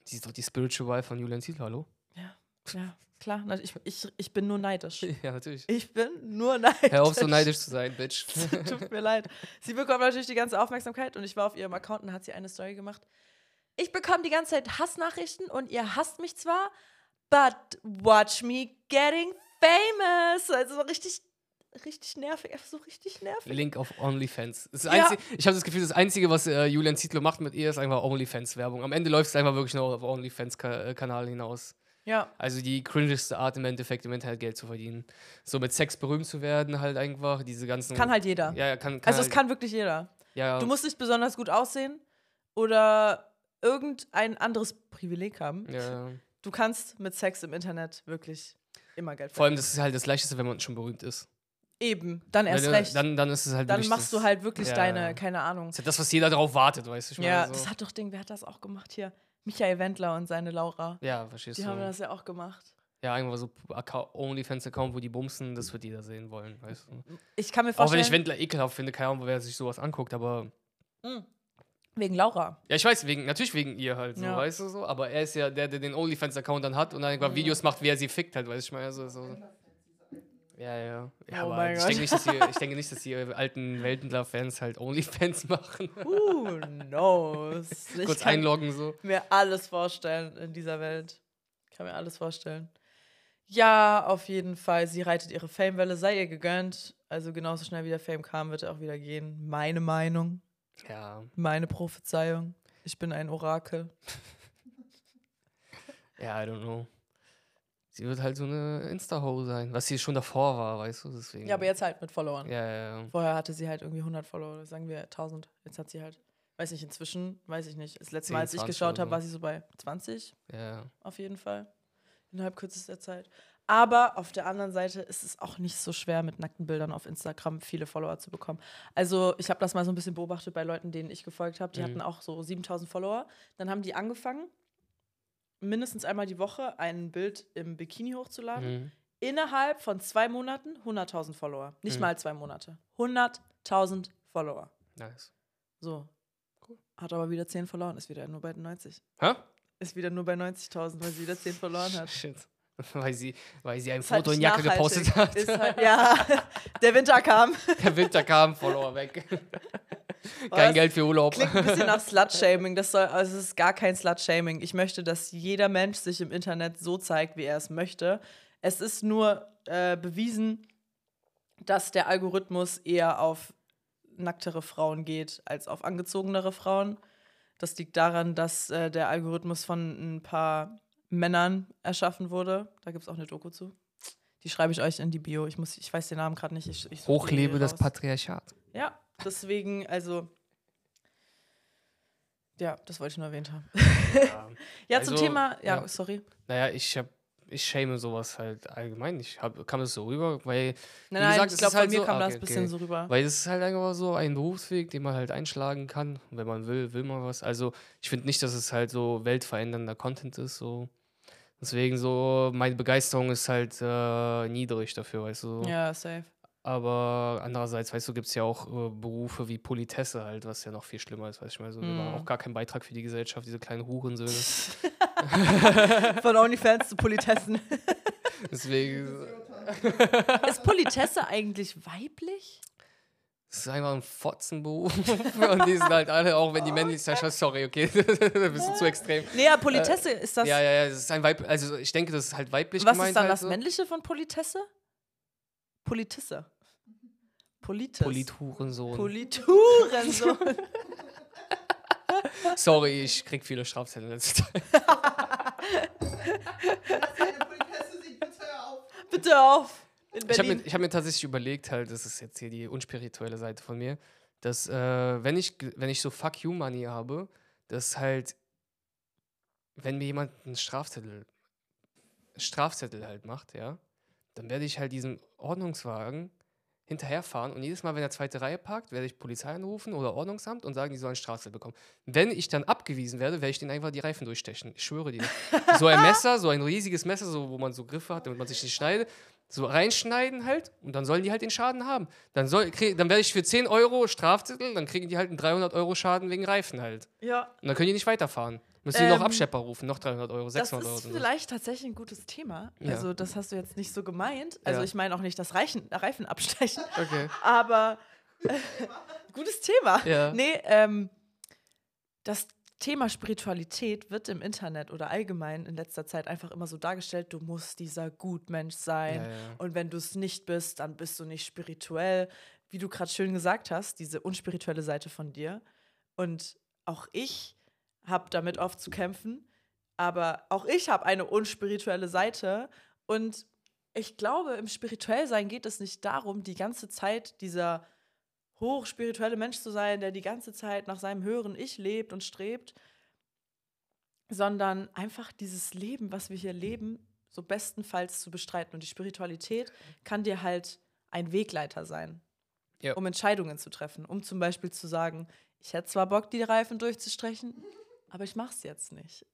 Sie ist doch die Spiritual Wife von Julian Zietlow, hallo? ja, ja, klar, ich, ich, ich bin nur neidisch. Ja, natürlich. Ich bin nur neidisch. Hör auf, so neidisch zu sein, Bitch. Tut mir leid. Sie bekommt natürlich die ganze Aufmerksamkeit und ich war auf ihrem Account und hat sie eine Story gemacht. Ich bekomme die ganze Zeit Hassnachrichten und ihr hasst mich zwar, but watch me getting famous. Also so richtig, richtig nervig, einfach so richtig nervig. Link auf OnlyFans. Das Ja. Ich habe das Gefühl, das Einzige, was äh, Julian Zietlow macht mit ihr, ist einfach OnlyFans-Werbung. Am Ende läuft es einfach wirklich nur auf OnlyFans-Kanal hinaus. Ja, Also die cringeste Art im Endeffekt, im Internet Geld zu verdienen. So mit Sex berühmt zu werden, halt einfach. Diese ganzen. kann halt jeder. Ja, kann, kann Also es halt, kann wirklich jeder. Ja, Du musst nicht besonders gut aussehen oder irgendein anderes Privileg haben. ja. Du kannst mit Sex im Internet wirklich immer Geld Vor allem, verdienen. das ist halt das Leichteste, wenn man schon berühmt ist. Eben, dann erst recht. Dann, dann ist es halt dann machst du halt wirklich ja, deine, keine Ahnung. Das ist halt das, was jeder darauf wartet, weißt du? Ich meine, Ja, so. das hat doch Ding, wer hat das auch gemacht hier? Michael Wendler und seine Laura. ja, verstehst Die du? haben das ja auch gemacht. Ja, irgendwo so Account- OnlyFans-Account, wo die bumsen, das wird jeder sehen wollen, weißt du? Ich kann mir Auch wenn vorstellen, ich Wendler ekelhaft finde, keine Ahnung, wer sich sowas anguckt, aber. wegen Laura. Ja, ich weiß, wegen, natürlich wegen ihr halt so, Ja. weißt du so, aber er ist ja der, der den OnlyFans-Account dann hat und dann einfach Videos macht, wie er sie fickt halt, weißt du, ich meine, so, so. Ja, ja. ja Oh aber ich denke, nicht, dass die, ich denke nicht, dass die alten Weltendler-Fans halt OnlyFans machen. Who knows? Ich Kurz kann einloggen so. mir alles vorstellen in dieser Welt. Ich kann mir alles vorstellen. Ja, auf jeden Fall. Sie reitet ihre Famewelle, sei ihr gegönnt. Also genauso schnell wie der Fame kam, wird er auch wieder gehen. Meine Meinung, Ja, meine Prophezeiung. Ich bin ein Orakel. ja, I don't know. Sie wird halt so eine Insta-Ho sein, was sie schon davor war, weißt du, deswegen. Ja, aber jetzt halt mit Followern. Ja, ja, ja. Vorher hatte sie halt irgendwie 100 Follower, sagen wir 1000. Jetzt hat sie halt, weiß nicht, inzwischen, weiß ich nicht. Das letzte Mal, 10, als ich 20 geschaut habe, war sie so bei 20 ja, ja. auf jeden Fall. Innerhalb kürzester Zeit. Aber auf der anderen Seite ist es auch nicht so schwer, mit nackten Bildern auf Instagram viele Follower zu bekommen. Also, ich habe das mal so ein bisschen beobachtet bei Leuten, denen ich gefolgt habe. Die Mhm. hatten auch so 7000 Follower. Dann haben die angefangen, mindestens einmal die Woche ein Bild im Bikini hochzuladen, Mhm. innerhalb von zwei Monaten 100.000 Follower. Nicht Mhm. mal zwei Monate. 100.000 Follower. Nice. So. Cool. Hat aber wieder 10 verloren, ist wieder nur bei 90. Hä? Ist wieder nur bei 90.000, weil sie wieder 10 verloren hat. Shit. Weil sie, weil sie ein Ist halt Foto in nicht Jacke gepostet hat. Halt, ja, der Winter kam. Der Winter kam, Follower weg. Kein Geld für Urlaub. Klingt ein bisschen nach Slut-Shaming. Das soll, also es ist gar kein Slut-Shaming. Ich möchte, dass jeder Mensch sich im Internet so zeigt, wie er es möchte. Es ist nur äh, bewiesen, dass der Algorithmus eher auf nacktere Frauen geht als auf angezogenere Frauen. Das liegt daran, dass äh, der Algorithmus von ein paar Männern erschaffen wurde. Da gibt es auch eine Doku zu. Die schreibe ich euch in die Bio. Ich, muss, ich weiß den Namen gerade nicht. Ich, ich Hochlebe das. Patriarchat. Ja, deswegen, also. Ja, das wollte ich nur erwähnt haben. Ja, zum Also, Thema. Ja, ja. sorry. Naja, ich hab, ich schäme sowas halt allgemein. Ich hab, kam es so rüber, weil, Nein, Wie nein, gesagt, ich glaube, von halt mir so- kam ah, das okay, ein bisschen okay. so rüber. weil es ist halt einfach so ein Berufsweg, den man halt einschlagen kann. Und wenn man will, will man was. Also ich finde nicht, dass es halt so weltverändernder Content ist. So. Deswegen so, meine Begeisterung ist halt äh, niedrig dafür, weißt du. so. Ja, safe. Aber andererseits, weißt du, gibt es ja auch äh, Berufe wie Politesse halt, was ja noch viel schlimmer ist, weißt du, ich meine, so, Mhm. auch gar keinen Beitrag für die Gesellschaft, diese kleinen Hurensöhne. Von OnlyFans zu Politessen. Deswegen, Ist Politesse eigentlich weiblich? es ist einfach ein Fotzenberuf. Und die sind halt alle, auch wenn die männlich sind, sorry, okay, ein bisschen zu extrem. Nee, ja, Politesse ist das. Ja, ja, ja, es ist ein Weib, also ich denke, das ist halt weiblich Was gemeint. ist dann halt das so. Männliche von Politesse? Politesse. Politis. Polithurensohn. Politurensohn. sorry, ich krieg viele Strafzettel in letzter Zeit. Bitte auf. Bitte auf. In Ich habe mir, ich hab mir tatsächlich überlegt, halt, das ist jetzt hier die unspirituelle Seite von mir, dass, äh, wenn, ich, wenn ich so Fuck You Money habe, dass halt, wenn mir jemand einen Strafzettel, Strafzettel halt macht, ja, dann werde ich halt diesen Ordnungswagen hinterherfahren und jedes Mal, wenn er zweite Reihe parkt, werde ich Polizei anrufen oder Ordnungsamt und sagen, die sollen Strafzettel bekommen. Wenn ich dann abgewiesen werde, werde ich denen einfach die Reifen durchstechen. Ich schwöre dir. so ein Messer, so ein riesiges Messer, so, wo man so Griffe hat, damit man sich nicht schneidet, so reinschneiden halt und dann sollen die halt den Schaden haben. Dann, soll, krieg, dann werde ich für 10 Euro Strafzettel, dann kriegen die halt einen 300 Euro Schaden wegen Reifen halt. ja. Und dann können die nicht weiterfahren. Müssen die noch Ähm, Abschlepper rufen, noch 300 Euro, Das 600 Euro. ist sind das. vielleicht tatsächlich ein gutes Thema. Ja. Also, das hast du jetzt nicht so gemeint. Also, Ja. ich meine auch nicht das Reichen, Reifen abstechen, Okay. aber äh, gutes Thema. Ja. Nee, ähm, das Thema Spiritualität wird im Internet oder allgemein in letzter Zeit einfach immer so dargestellt, du musst dieser Gutmensch sein. Ja, ja. Und wenn du es nicht bist, dann bist du nicht spirituell. Wie du gerade schön gesagt hast, diese unspirituelle Seite von dir. Und auch ich habe damit oft zu kämpfen. Aber auch ich habe eine unspirituelle Seite. Und ich glaube, im Spirituellsein geht es nicht darum, die ganze Zeit dieser hochspirituelle Mensch zu sein, der die ganze Zeit nach seinem höheren Ich lebt und strebt, sondern einfach dieses Leben, was wir hier leben, so bestenfalls zu bestreiten. Und die Spiritualität kann dir halt ein Wegleiter sein, Ja. um Entscheidungen zu treffen, um zum Beispiel zu sagen, ich hätte zwar Bock, die Reifen durchzustreichen, aber ich mach's jetzt nicht.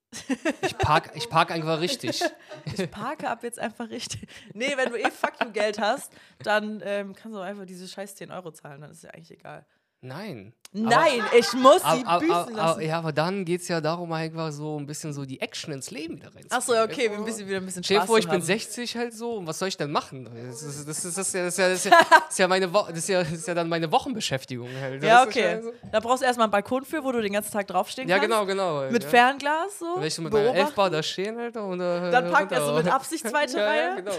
Ich park, ich park einfach richtig. Ich parke ab jetzt einfach richtig. Nee, wenn du eh fuck you Geld hast, dann ähm, kannst du einfach diese scheiß 10 Euro zahlen, dann ist ja eigentlich egal. Nein. Nein, ich muss sie Aber, aber, büßen aber, lassen. ja, aber dann geht es ja darum, einfach so ein bisschen so die Action ins Leben wieder rein. Achso, ja, okay, wir ein bisschen, wieder ein bisschen Spaß vor, ich bin haben. 60 halt so und was soll ich denn machen? Das ist, das ist, das ist, ja, das ist, ja, das ist, ja, das ist, ja, meine Wo das ist, ja, das ist ja dann meine Wochenbeschäftigung halt. Ja, okay. so- Da brauchst du erstmal einen Balkon für, wo du den ganzen Tag draufstehen Ja, kannst. genau, genau. halt, Mit ja. Fernglas so. Wenn ich so mit meiner beobachten. Elfbar da stehen, Alter, und äh, Dann packt er so mit Absicht zweite ja, Reihe. Ja, genau.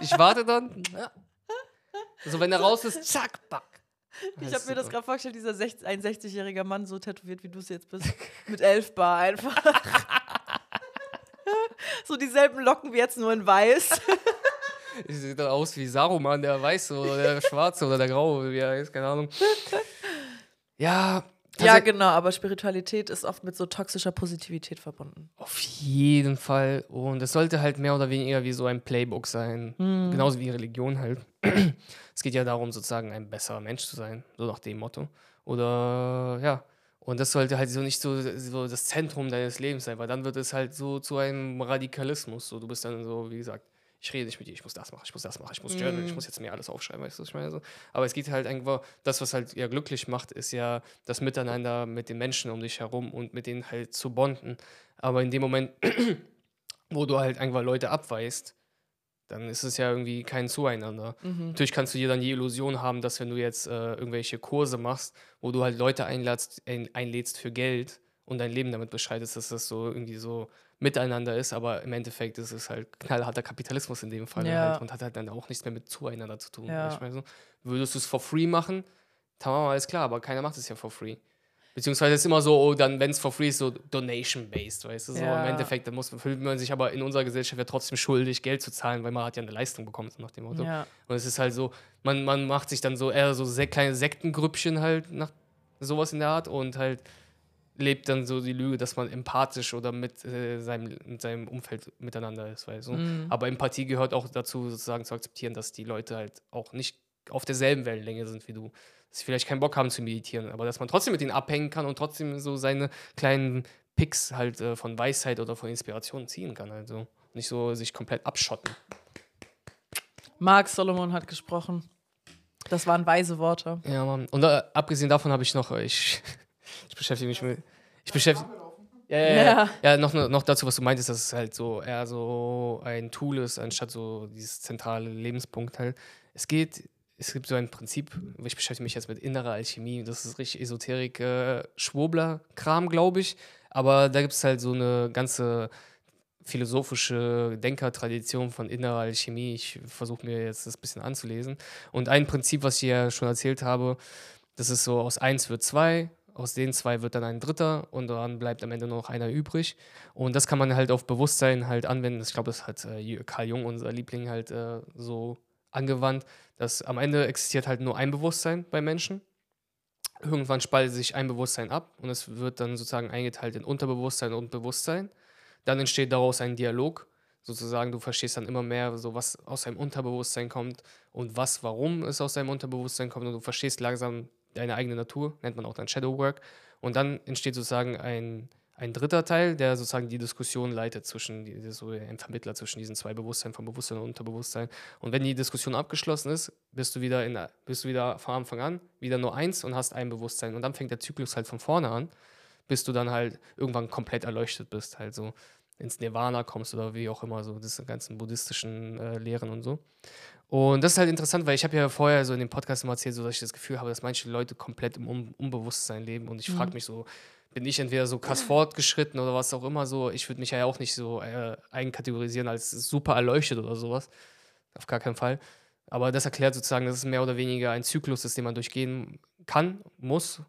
Ich warte dann. Ja. So, wenn er raus ist, zack, back. Ich habe mir das gerade vorgestellt, dieser 60, ein 60-jähriger Mann so tätowiert, wie du es jetzt bist. Mit elf Bar einfach. so dieselben Locken wie jetzt, nur in weiß. Ich sehe dann aus wie Saruman, der Weiße oder der Schwarze oder der Graue, wie er heißt, keine Ahnung. Ja, ja, tatsächlich- genau, aber Spiritualität ist oft mit so toxischer Positivität verbunden. Auf jeden Fall. Und es sollte halt mehr oder weniger wie so ein Playbook sein. Hm. Genauso wie Religion halt. es geht ja darum, sozusagen ein besserer Mensch zu sein. So nach dem Motto. Oder ja. Und das sollte halt so nicht so, so das Zentrum deines Lebens sein, weil dann wird es halt so zu einem Radikalismus. So, du bist dann so, wie gesagt, ich rede nicht mit dir, ich muss das machen, ich muss das machen, ich muss journalen, ich muss jetzt mir alles aufschreiben, weißt du, was ich meine? So. Aber es geht halt einfach, das, was halt ja glücklich macht, ist ja das Miteinander mit den Menschen um dich herum und mit denen halt zu bonden. Aber in dem Moment, wo du halt einfach Leute abweist, dann ist es ja irgendwie kein Zueinander. Natürlich kannst du dir dann die Illusion haben, dass wenn du jetzt äh, irgendwelche Kurse machst, wo du halt Leute einladst, ein, einlädst für Geld und dein Leben damit beschreitest, dass das so irgendwie so miteinander ist, aber im Endeffekt ist es halt knallharter Kapitalismus in dem Fall Ja. halt und hat halt dann auch nichts mehr mit zueinander zu tun. Ja. Ich meine so, würdest du es for free machen? Tamam, alles klar, aber keiner macht es ja for free. Beziehungsweise ist immer so, oh, dann, wenn es for free ist, so donation-based, weißt du? So Ja. im Endeffekt, dann muss, fühlt man sich aber in unserer Gesellschaft ja trotzdem schuldig, Geld zu zahlen, weil man hat ja eine Leistung bekommen, so nach dem Motto. Ja. Und es ist halt so, man, man macht sich dann so eher so se kleine Sektengrüppchen halt nach sowas in der Art und halt lebt dann so die Lüge, dass man empathisch oder mit, äh, seinem, mit seinem Umfeld miteinander ist, weißt du? Mhm. Aber Empathie gehört auch dazu, sozusagen zu akzeptieren, dass die Leute halt auch nicht auf derselben Wellenlänge sind wie du. Dass sie vielleicht keinen Bock haben zu meditieren, aber dass man trotzdem mit ihnen abhängen kann und trotzdem so seine kleinen Picks halt äh, von Weisheit oder von Inspiration ziehen kann. Also nicht so sich komplett abschotten. Mark Solomon hat gesprochen. Das waren weise Worte. Ja, Mann. Und äh, abgesehen davon habe ich noch, äh, ich, ich beschäftige mich mit. Ich beschäftige. Ja, ja, ja. Ja. ja noch, noch dazu, was du meintest, dass es halt so eher so ein Tool ist, anstatt so dieses zentrale Lebenspunkt halt. Es geht, es gibt so ein Prinzip, ich beschäftige mich jetzt mit innerer Alchemie, das ist richtig Esoterik, äh, Schwurbler-Kram, glaube ich. Aber da gibt es halt so eine ganze philosophische Denkertradition von innerer Alchemie. Ich versuche mir jetzt das ein bisschen anzulesen. Und ein Prinzip, was ich ja schon erzählt habe, das ist so, aus eins wird zwei, aus den zwei wird dann ein dritter und dann bleibt am Ende nur noch einer übrig. Und das kann man halt auf Bewusstsein halt anwenden. Ich glaube, das hat äh, Carl Jung, unser Liebling, halt äh, so angewandt, dass am Ende existiert halt nur ein Bewusstsein bei Menschen. Irgendwann spaltet sich ein Bewusstsein ab und es wird dann sozusagen eingeteilt in Unterbewusstsein und Bewusstsein. Dann entsteht daraus ein Dialog. Sozusagen, du verstehst dann immer mehr, so was aus deinem Unterbewusstsein kommt und was, warum es aus deinem Unterbewusstsein kommt. Und du verstehst langsam deine eigene Natur, nennt man auch dann Shadow Work. Und dann entsteht sozusagen ein, ein dritter Teil, der sozusagen die Diskussion leitet zwischen, die, so ein Vermittler zwischen diesen zwei Bewusstseinen, von Bewusstsein und Unterbewusstsein. Und wenn die Diskussion abgeschlossen ist, bist du wieder, in, bist du wieder von Anfang an wieder nur eins und hast ein Bewusstsein. Und dann fängt der Zyklus halt von vorne an, bis du dann halt irgendwann komplett erleuchtet bist, halt so ins Nirvana kommst oder wie auch immer, so diese ganzen buddhistischen äh, Lehren und so. Und das ist halt interessant, weil ich habe ja vorher so in dem Podcast immer erzählt, so, dass ich das Gefühl habe, dass manche Leute komplett im Un Unbewusstsein leben. Und ich frage mich so, bin ich entweder so krass fortgeschritten oder was auch immer so. Ich würde mich ja auch nicht so äh, einkategorisieren als super erleuchtet oder sowas. Auf gar keinen Fall. Aber das erklärt sozusagen, dass es mehr oder weniger ein Zyklus ist, den man durchgehen kann, muss.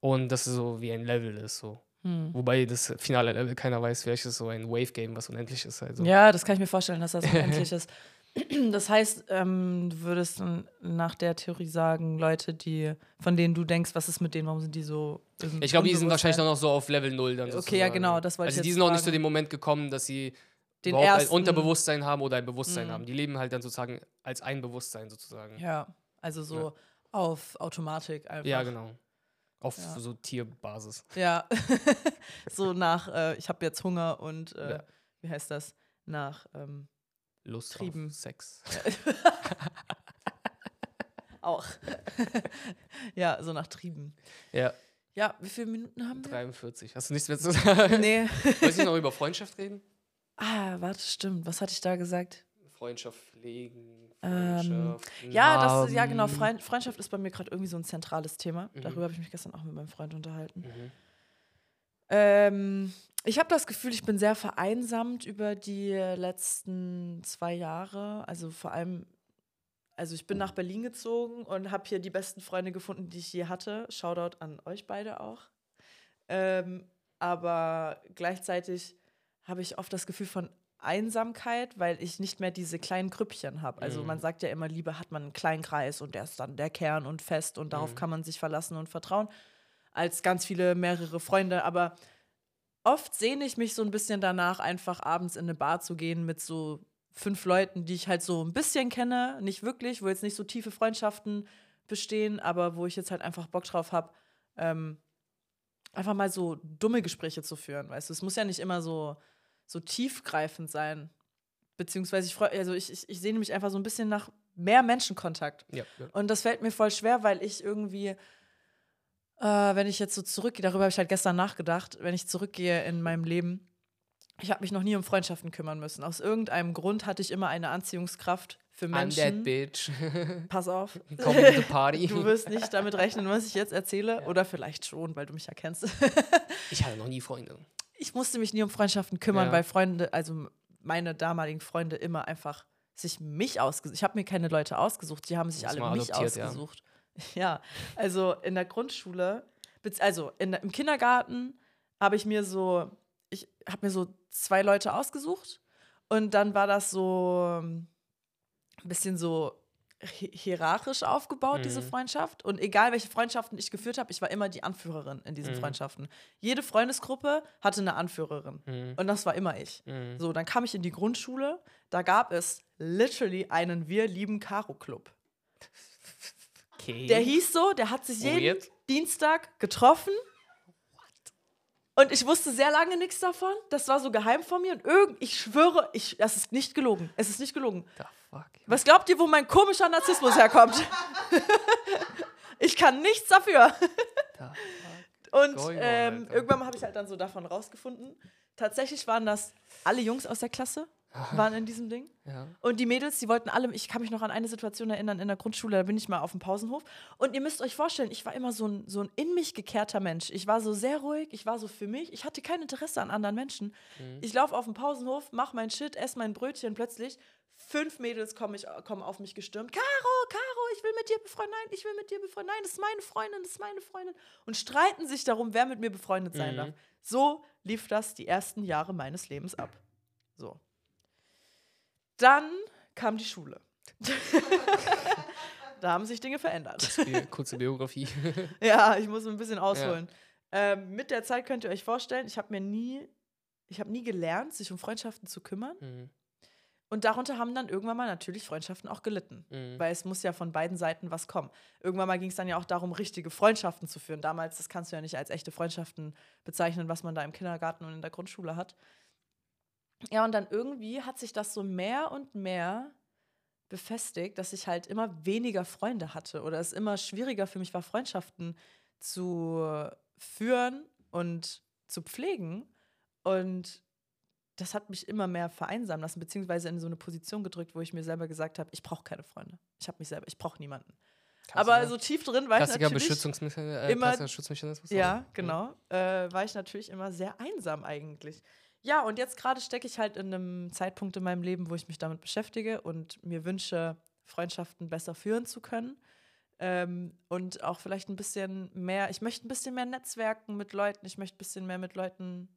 Und dass es so wie ein Level ist. So. Wobei das finale Level keiner weiß, vielleicht ist es so ein Wave-Game, was unendlich ist. Also. Ja, das kann ich mir vorstellen, dass das unendlich ist. Das heißt, ähm, du würdest dann nach der Theorie sagen, Leute, die, von denen du denkst, was ist mit denen, warum sind die so. Ich glaube, die sind wahrscheinlich noch so auf Level 0 dann Okay, ja, genau, das wollte ich Also die jetzt sind noch nicht zu dem Moment gekommen, dass sie Den überhaupt ein ersten- Unterbewusstsein haben oder ein Bewusstsein Mhm. haben. Die leben halt dann sozusagen als ein Bewusstsein sozusagen. Ja, also so auf Automatik einfach. Ja, genau. Auf Ja. so Tierbasis. Ja, so nach, äh, ich habe jetzt Hunger und äh, Ja. wie heißt das? Nach ähm, Lust Trieben. auf Sex. auch. ja, so nach Trieben. Ja, Ja, wie viele Minuten haben wir? 43. Hast du nichts mehr zu sagen? Nee. Wolltest du noch über Freundschaft reden? Ah, warte, stimmt. Was hatte ich da gesagt? Freundschaft pflegen, Ähm, Freundschaft. Ja, das, ja genau. Freund, Freundschaft ist bei mir gerade irgendwie so ein zentrales Thema. Mhm. Darüber habe ich mich gestern auch mit meinem Freund unterhalten. Mhm. Ähm, ich habe das Gefühl, ich bin sehr vereinsamt über die letzten zwei Jahre. Also vor allem, also ich bin nach Berlin gezogen und habe hier die besten Freunde gefunden, die ich je hatte. Shoutout an euch beide auch. Ähm, aber gleichzeitig habe ich oft das Gefühl von Einsamkeit, weil ich nicht mehr diese kleinen Grüppchen habe. Also Mhm. man sagt ja immer, Liebe hat man einen kleinen Kreis und der ist dann der Kern und fest und darauf Mhm. kann man sich verlassen und vertrauen, als ganz viele mehrere Freunde. Aber oft sehne ich mich so ein bisschen danach, einfach abends in eine Bar zu gehen mit so fünf Leuten, die ich halt so ein bisschen kenne, nicht wirklich, wo jetzt nicht so tiefe Freundschaften bestehen, aber wo ich jetzt halt einfach Bock drauf habe, ähm, einfach mal so dumme Gespräche zu führen, weißt du. Es muss ja nicht immer so, so tiefgreifend sein. beziehungsweise ich freue, also ich, ich, ich sehne mich einfach so ein bisschen nach mehr Menschenkontakt. Ja, ja. Und das fällt mir voll schwer, weil ich irgendwie, äh, wenn ich jetzt so zurückgehe, darüber habe ich halt gestern nachgedacht, wenn ich zurückgehe in meinem Leben, ich habe mich noch nie um Freundschaften kümmern müssen. Aus irgendeinem Grund hatte ich immer eine Anziehungskraft für I'm that Menschen. bitch. Pass auf. Come to the party. Du wirst nicht damit rechnen, was ich jetzt erzähle. Oder vielleicht schon, weil du mich ja kennst. Ich hatte noch nie Freunde. ich musste mich nie um Freundschaften kümmern, Ja. weil Freunde, also meine damaligen Freunde immer einfach sich mich ausgesucht. Ich habe mir keine Leute ausgesucht, die haben sich Muss alle mich adoptiert, ja. Ja. also in der Grundschule, also in, im Kindergarten habe ich mir so, ich habe mir so zwei Leute ausgesucht und dann war das so ähm, ein bisschen so hi- hierarchisch aufgebaut, diese Mhm. Freundschaft. Und egal, welche Freundschaften ich geführt habe, ich war immer die Anführerin in diesen Mhm. Freundschaften. Jede Freundesgruppe hatte eine Anführerin. Mhm. Und das war immer ich. Mhm. So, dann kam ich in die Grundschule. Da gab es literally einen Wir lieben Karo Club. Okay. Der hieß so, der hat sich jeden Weird. Dienstag getroffen. Und ich wusste sehr lange nichts davon. Das war so geheim von mir. Und irgend, ich schwöre, ich, das ist nicht gelogen. Es ist nicht gelogen. The fuck? Was glaubt ihr, wo mein komischer Narzissmus herkommt? ich kann nichts dafür. Und ähm, irgendwann habe ich halt dann so davon rausgefunden. Tatsächlich waren das alle Jungs aus der Klasse, waren in diesem Ding. Ja. Und die Mädels, die wollten alle, ich kann mich noch an eine Situation erinnern in der Grundschule, da bin ich mal auf dem Pausenhof. Und ihr müsst euch vorstellen, ich war immer so ein, so ein in mich gekehrter Mensch. Ich war so sehr ruhig, ich war so für mich, ich hatte kein Interesse an anderen Menschen. Ich laufe auf dem Pausenhof, mach mein Shit, esse mein Brötchen, plötzlich fünf Mädels kommen, ich, kommen auf mich gestürmt. Caro, Caro, ich will mit dir befreundet. Nein, ich will mit dir befreundet. Nein, das ist meine Freundin, das ist meine Freundin. Und streiten sich darum, wer mit mir befreundet sein Mhm. darf. So lief das die ersten Jahre meines Lebens ab. So. Dann kam die Schule. da haben sich Dinge verändert. Kurze Biografie. Ja, ich muss ein bisschen ausholen. Ähm, mit der Zeit könnt ihr euch vorstellen, ich habe mir nie, ich habe nie gelernt, sich um Freundschaften zu kümmern. Mhm. Und darunter haben dann irgendwann mal natürlich Freundschaften auch gelitten. Mhm. Weil es muss ja von beiden Seiten was kommen. Irgendwann mal ging es dann ja auch darum, richtige Freundschaften zu führen. Damals, das kannst du ja nicht als echte Freundschaften bezeichnen, was man da im Kindergarten und in der Grundschule hat. Ja, und dann irgendwie hat sich das so mehr und mehr befestigt, dass ich halt immer weniger Freunde hatte oder es immer schwieriger für mich war, Freundschaften zu führen und zu pflegen. Und das hat mich immer mehr vereinsamen lassen, beziehungsweise in so eine Position gedrückt, wo ich mir selber gesagt habe, ich brauche keine Freunde. Ich habe mich selber, ich brauche niemanden. Aber Klassiker- so tief drin war ich natürlich. Beschützungsmechanismus. Äh, immer- Schutzmechanismus. Ja, genau. Äh, war ich natürlich immer sehr einsam eigentlich. Ja, und jetzt gerade stecke ich halt in einem Zeitpunkt in meinem Leben, wo ich mich damit beschäftige und mir wünsche, Freundschaften besser führen zu können. Ähm, und auch vielleicht ein bisschen mehr, ich möchte ein bisschen mehr netzwerken mit Leuten, ich möchte ein bisschen mehr mit Leuten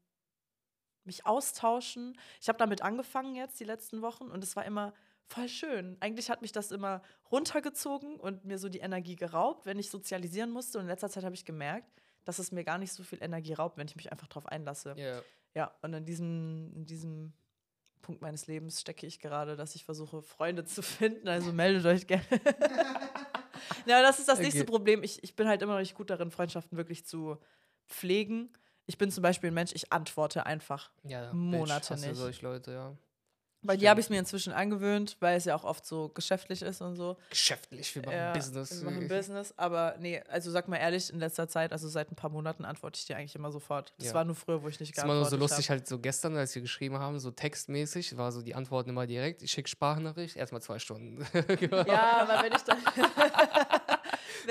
mich austauschen. Ich habe damit angefangen jetzt die letzten Wochen und es war immer voll schön. Eigentlich hat mich das immer runtergezogen und mir so die Energie geraubt, wenn ich sozialisieren musste. Und in letzter Zeit habe ich gemerkt, dass es mir gar nicht so viel Energie raubt, wenn ich mich einfach darauf einlasse. Ja. Ja, und in diesem, in diesem Punkt meines Lebens stecke ich gerade, dass ich versuche, Freunde zu finden. Also meldet euch gerne. ja, das ist das nächste Okay. Problem. Ich, ich bin halt immer noch nicht gut darin, Freundschaften wirklich zu pflegen. Ich bin zum Beispiel ein Mensch, ich antworte einfach. ja Monate Mensch, nicht. solche Leute, ja. Dir Stimmt. habe ich es mir inzwischen angewöhnt, weil es ja auch oft so geschäftlich ist und so. Geschäftlich, wir machen Ja, Business. Wir machen Business, aber nee, also sag mal ehrlich, in letzter Zeit, also seit ein paar Monaten antworte ich dir eigentlich immer sofort. Das Ja. war nur früher, wo ich nicht Das ist immer nur so geantwortet lustig, halt so gestern, als wir geschrieben haben, so textmäßig, war so die Antworten immer direkt. Ich schicke Sprachnachricht, erstmal zwei Stunden. hab. Ja, aber wenn ich dann.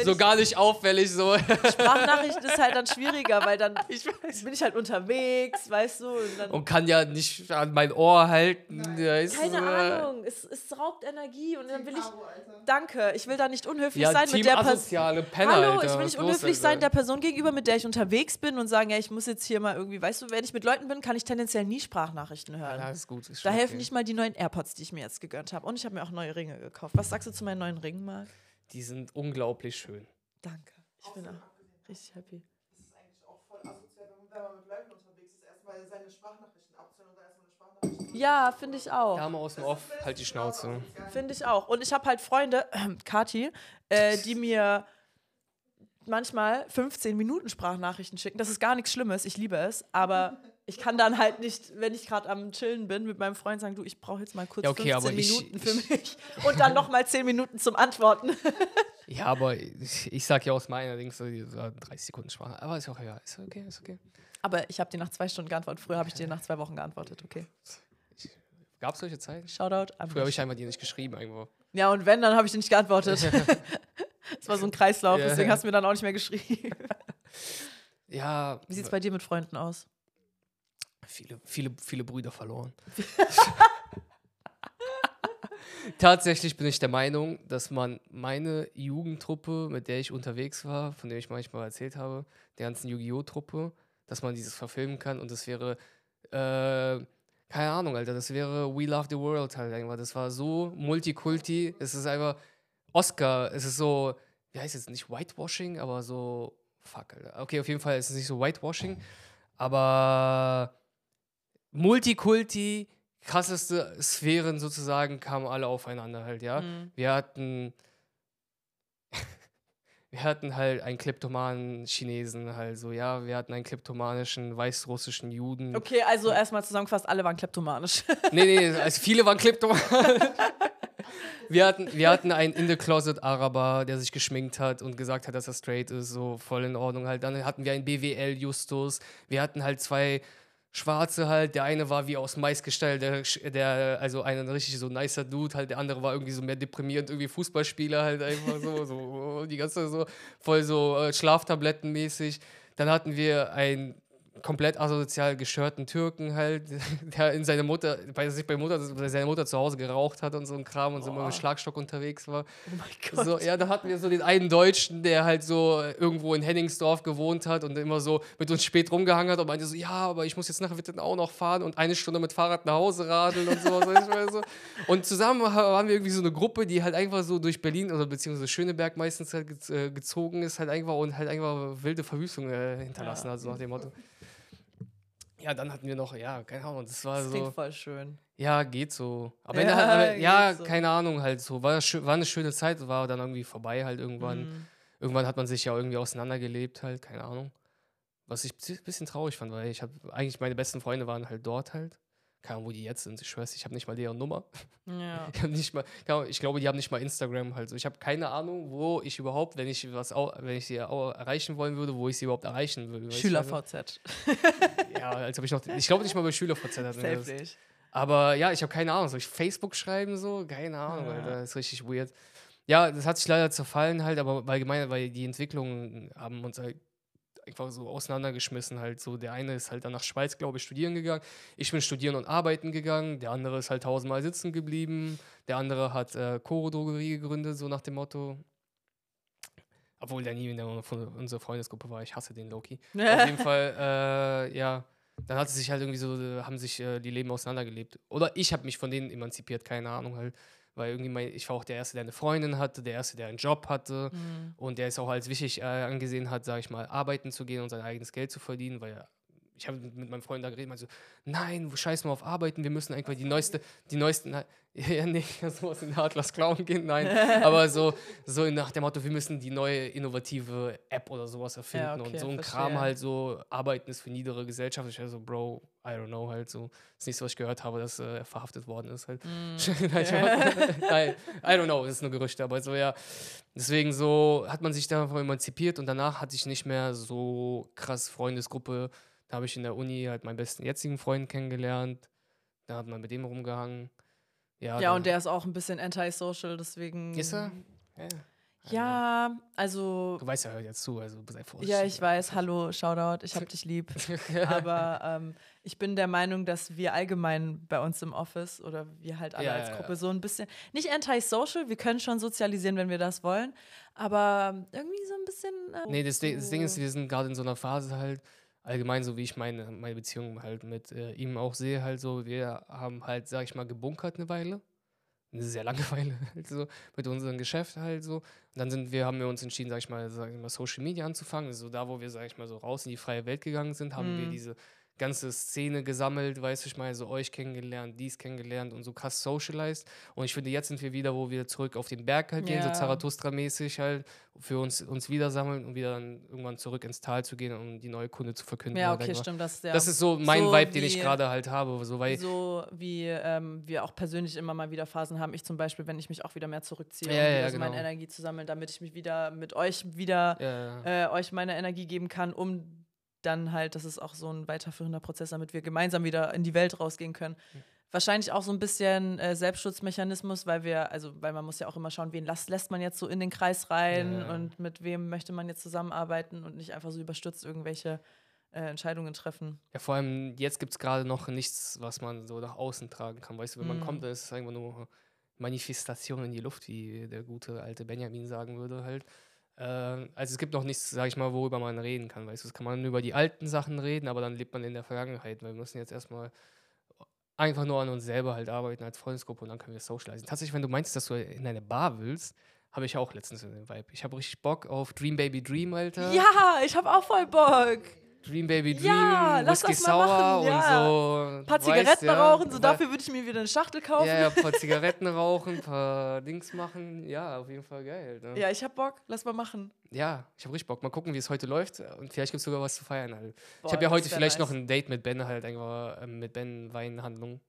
so ich, gar nicht auffällig, so. Sprachnachricht ist halt dann schwieriger, weil dann bin ich halt unterwegs, weißt du, und dann. Und kann ja nicht an mein Ohr halten. Ja, ist, keine äh, Ahnung, es, es raubt Energie und dann will ich. Danke, ich will da nicht unhöflich Ja, sein Team mit der Person. Hallo, Alter. ich will nicht los, unhöflich Alter? sein der Person gegenüber, mit der ich unterwegs bin und sagen, ja, ich muss jetzt hier mal irgendwie, weißt du, wenn ich mit Leuten bin, kann ich tendenziell nie Sprachnachrichten hören. Ja, ist gut. Ist Da helfen okay. nicht mal die neuen AirPods, die ich mir jetzt gegönnt habe. Und ich habe mir auch neue Ringe gekauft. Was sagst du zu meinen neuen Ringen, Marc? Die sind unglaublich schön. Danke. Ich bin auch richtig happy. Das ist eigentlich auch voll asozial, wenn man, mit Leuten unterwegs ist, erstmal seine Sprachnachrichten abzuhören und dann erstmal eine Sprachnachricht. Ja, finde ich auch. Dame aus dem Off, halt die Schnauze. Finde ich auch. Und ich habe halt Freunde, Kati, äh, die mir manchmal 15 Minuten Sprachnachrichten schicken. Das ist gar nichts Schlimmes, ich liebe es. Aber ich kann dann halt nicht, wenn ich gerade am Chillen bin, mit meinem Freund sagen, du, ich brauche jetzt mal kurz Ja, okay, 15 aber ich- Minuten für mich und dann noch mal 10 Minuten zum Antworten. Ja, aber ich, ich sag ja aus meiner Dings so die- so 30 Sekunden Sprache. Aber ist auch egal. Ist okay, ist okay. Aber ich habe dir nach zwei Stunden geantwortet. Früher habe ich dir nach zwei Wochen geantwortet. Okay. Gab es solche Zeiten? Shoutout. Früher habe ich einfach dir nicht geschrieben irgendwo. Ja, und wenn, dann habe ich dir nicht geantwortet. Es war so ein Kreislauf, Ja. deswegen hast du mir dann auch nicht mehr geschrieben. Ja, Wie sieht es bei dir mit Freunden aus? Viele, viele, viele Brüder verloren. Tatsächlich bin ich der Meinung, dass man meine Jugendtruppe, mit der ich unterwegs war, von der ich manchmal erzählt habe, der ganzen Yu-Gi-Oh! Truppe, dass man dieses verfilmen kann und das wäre, äh, keine Ahnung, Alter, das wäre We Love the World halt einfach. Das war so Multikulti, es ist einfach Oscar, es ist so, wie heißt es, nicht Whitewashing, aber so, fuck, Alter. Okay, auf jeden Fall ist es nicht so Whitewashing, aber Multikulti, krasseste Sphären sozusagen kamen alle aufeinander halt, ja. Mhm. Wir hatten wir hatten halt einen kleptomanen Chinesen halt so, ja, wir hatten einen kleptomanischen weißrussischen Juden. Okay, also erstmal zusammengefasst, alle waren kleptomanisch. Nee, nee, also viele waren kleptoman. wir hatten, wir hatten einen in the closet Araber, der sich geschminkt hat und gesagt hat, dass er straight ist, so voll in Ordnung halt. Dann hatten wir einen BWL Justus. Wir hatten halt zwei Schwarze halt. Der eine war wie aus Mais gestellt, der, der also ein richtig so nicer Dude halt. Der andere war irgendwie so mehr deprimierend, irgendwie Fußballspieler halt einfach so, so die ganze so voll so äh, Schlaftablettenmäßig. Dann hatten wir einen komplett asozial geschörten Türken halt, der in seine Mutter, bei sich bei Mutter, bei seiner Mutter zu Hause geraucht hat und so ein Kram und so immer mit Schlagstock unterwegs war. Oh mein Gott. So, ja, da hatten wir so den einen Deutschen, der halt so irgendwo in Henningsdorf gewohnt hat und immer so mit uns spät rumgehangen hat und meinte so, ja, aber ich muss jetzt nach auch noch fahren und eine Stunde mit Fahrrad nach Hause radeln und sowas. so. Und zusammen waren wir irgendwie so eine Gruppe, die halt einfach so durch Berlin oder beziehungsweise Schöneberg meistens halt äh, gezogen ist, halt einfach und halt einfach wilde Verwüstung äh, hinterlassen Ja. hat, so nach dem Motto. Ja, dann hatten wir noch, ja, keine Ahnung, das war Das so. klingt voll schön. Ja, geht so. Aber Ja, aber, ja so. keine Ahnung, halt so. War, war eine schöne Zeit, war dann irgendwie vorbei halt irgendwann. Mhm. Irgendwann hat man sich ja irgendwie auseinandergelebt halt, keine Ahnung. Was ich ein bisschen traurig fand, weil ich habe eigentlich meine besten Freunde waren halt dort halt. Keine Ahnung, wo die jetzt sind. Ich schwör's, ich habe nicht mal deren Nummer. Ja. Ich, nicht mal, Ahnung, ich glaube, die haben nicht mal Instagram halt. so. Ich habe keine Ahnung, wo ich überhaupt, wenn ich was, au- wenn ich sie erreichen wollen würde, wo ich sie überhaupt erreichen würde. Schüler-VZ. Ja, als ob ich noch, ich glaube nicht mal bei SchülerVZ. Safe nicht. Aber ja, ich habe keine Ahnung. Soll ich Facebook schreiben so? Keine Ahnung, Ja. Alter. Das ist richtig weird. Ja, das hat sich leider zerfallen halt, aber allgemein, weil die Entwicklungen haben uns halt einfach so auseinandergeschmissen halt so. Der eine ist halt dann nach Schweiz, glaube ich, studieren gegangen. Ich bin studieren und arbeiten gegangen. Der andere ist halt tausendmal sitzen geblieben. Der andere hat äh, Choro-Drogerie gegründet, so nach dem Motto. Obwohl der nie in der, unserer Freundesgruppe war. Ich hasse den Loki. Auf jeden Fall, äh, ja. Dann hat es sich halt irgendwie so, äh, haben sich äh, die Leben auseinandergelebt. Oder ich habe mich von denen emanzipiert, keine Ahnung halt. Weil irgendwie, mein, ich war auch der Erste, der eine Freundin hatte, der Erste, der einen Job hatte Mhm. und der es auch als wichtig äh, angesehen hat, sage ich mal, arbeiten zu gehen und sein eigenes Geld zu verdienen, weil er- ich habe mit meinem Freund da geredet, meinte so, nein, scheiß mal auf Arbeiten, wir müssen einfach die neueste, die neuesten, na, ja, nee, sowas in der Atlas Clown gehen, nein, aber so, so nach dem Motto, wir müssen die neue innovative App oder sowas erfinden okay, und so ein verstehe. Kram halt so, Arbeiten ist für niedere Gesellschaft. Ich war so, Bro, I don't know, halt so. Das nächste, was ich gehört habe, dass äh, er verhaftet worden ist halt. Nein, Spaß. Nein, I don't know, das ist nur Gerüchte, aber so, ja. Deswegen so hat man sich davon emanzipiert und danach hatte ich nicht mehr so krass Freundesgruppe. Da habe ich in der Uni halt meinen besten jetzigen Freund kennengelernt. Da hat man mit dem rumgehangen. Ja, Ja, und der ist auch ein bisschen antisocial, deswegen. Ist er? Ja. Ja, also. Du weißt ja, hört jetzt zu, also sei vorsichtig. Ja, ich weiß, hallo, Shoutout, ich hab dich lieb. Aber ähm, ich bin der Meinung, dass wir allgemein bei uns im Office oder wir halt alle Ja, als ja, ja. Gruppe so ein bisschen, nicht antisocial, wir können schon sozialisieren, wenn wir das wollen, aber irgendwie so ein bisschen. Äh, Nee, das, Ding- das Ding ist, wir sind gerade in so einer Phase halt, allgemein so wie ich meine, meine Beziehung halt mit äh, ihm auch sehe, halt so, wir haben halt, sag ich mal, gebunkert eine Weile. Eine sehr lange Weile halt so, mit unserem Geschäft halt so. Und dann sind wir, haben wir uns entschieden, sag ich mal, sag ich mal, Social Media anzufangen. So da, wo wir, sag ich mal, so raus in die freie Welt gegangen sind, haben wir Mhm. diese ganze Szene gesammelt, weißt du, ich meine, so euch kennengelernt, dies kennengelernt und so krass socialized. Und ich finde, jetzt sind wir wieder, wo wir zurück auf den Berg halt gehen, so Ja. Zarathustra-mäßig halt, für uns, uns wieder sammeln und wieder dann irgendwann zurück ins Tal zu gehen, um die neue Kunde zu verkünden. Ja, okay, stimmt. Das ist, der, Das ist so mein So Vibe, den ich gerade halt habe. So, weil, so wie ähm, wir auch persönlich immer mal wieder Phasen haben. Ich zum Beispiel, wenn ich mich auch wieder mehr zurückziehe, Ja, um ja, so meine genau. Energie zu sammeln, damit ich mich wieder mit euch wieder ja, ja. äh, euch meine Energie geben kann, um dann halt, das ist auch so ein weiterführender Prozess, damit wir gemeinsam wieder in die Welt rausgehen können. Wahrscheinlich auch so ein bisschen äh, Selbstschutzmechanismus, weil wir, also weil man muss ja auch immer schauen, wen lässt, lässt man jetzt so in den Kreis rein Ja. und mit wem möchte man jetzt zusammenarbeiten und nicht einfach so überstürzt irgendwelche äh, Entscheidungen treffen. Ja, vor allem jetzt gibt es gerade noch nichts, was man so nach außen tragen kann. Weißt du, wenn man Mhm. kommt, dann ist es einfach nur Manifestation in die Luft, wie der gute alte Benjamin sagen würde halt. Äh, also es gibt noch nichts, sag ich mal, worüber man reden kann. Weißt du, es kann man über die alten Sachen reden, aber dann lebt man in der Vergangenheit, weil wir müssen jetzt erstmal einfach nur an uns selber halt arbeiten als Freundesgruppe und dann können wir socialisen. Tatsächlich, wenn du meinst, dass du in eine Bar willst, habe ich auch letztens in den Vibe. Ich habe richtig Bock auf Dream Baby Dream, Alter. Ja, ich habe auch voll Bock. Dream Baby Dream, Ja, lass Whisky das mal Sour machen, ja. und so. Ein paar weißt, Zigaretten ja, rauchen, so dafür würde ich mir wieder eine Schachtel kaufen. Ja, ja, ein paar Zigaretten rauchen, ein paar Dings machen. Ja, auf jeden Fall geil. Ne? Ja, ich hab Bock, lass mal machen. Ja, ich habe richtig Bock. Mal gucken, wie es heute läuft. Und vielleicht gibt es sogar was zu feiern. Halt. Boah, ich habe ja heute vielleicht nice. noch ein Date mit Ben, halt einfach ähm, mit Ben Weinhandlung.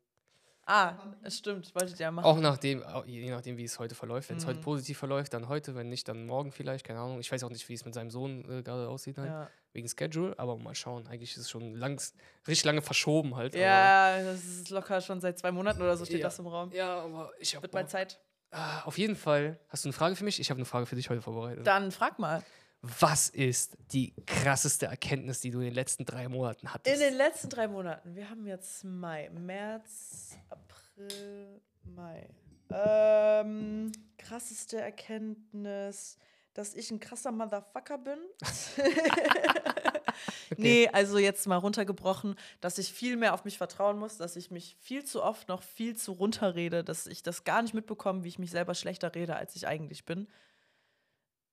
Ah, es stimmt, wolltet ihr ja machen. Auch nachdem, je nachdem, wie es heute verläuft. Wenn es heute Mhm. positiv verläuft, dann heute. Wenn nicht, dann morgen vielleicht. Keine Ahnung. Ich weiß auch nicht, wie es mit seinem Sohn äh, gerade aussieht, halt, Ja. Wegen Schedule. Aber mal schauen. Eigentlich ist es schon langs, richtig lange verschoben halt. ja, das ist locker schon seit zwei Monaten oder so steht Ja. das im Raum. Ja, aber ich habe Wird mal Zeit. Ah, auf jeden Fall. Hast du eine Frage für mich? Ich habe eine Frage für dich heute vorbereitet. Dann frag mal. Was ist die krasseste Erkenntnis, die du in den letzten drei Monaten hattest? In den letzten drei Monaten, wir haben jetzt Mai, März, April, Mai. Ähm, krasseste Erkenntnis, dass ich ein krasser Motherfucker bin. Nee, also jetzt mal runtergebrochen, dass ich viel mehr auf mich vertrauen muss, dass ich mich viel zu oft noch viel zu runterrede, dass ich das gar nicht mitbekomme, wie ich mich selber schlechter rede, als ich eigentlich bin.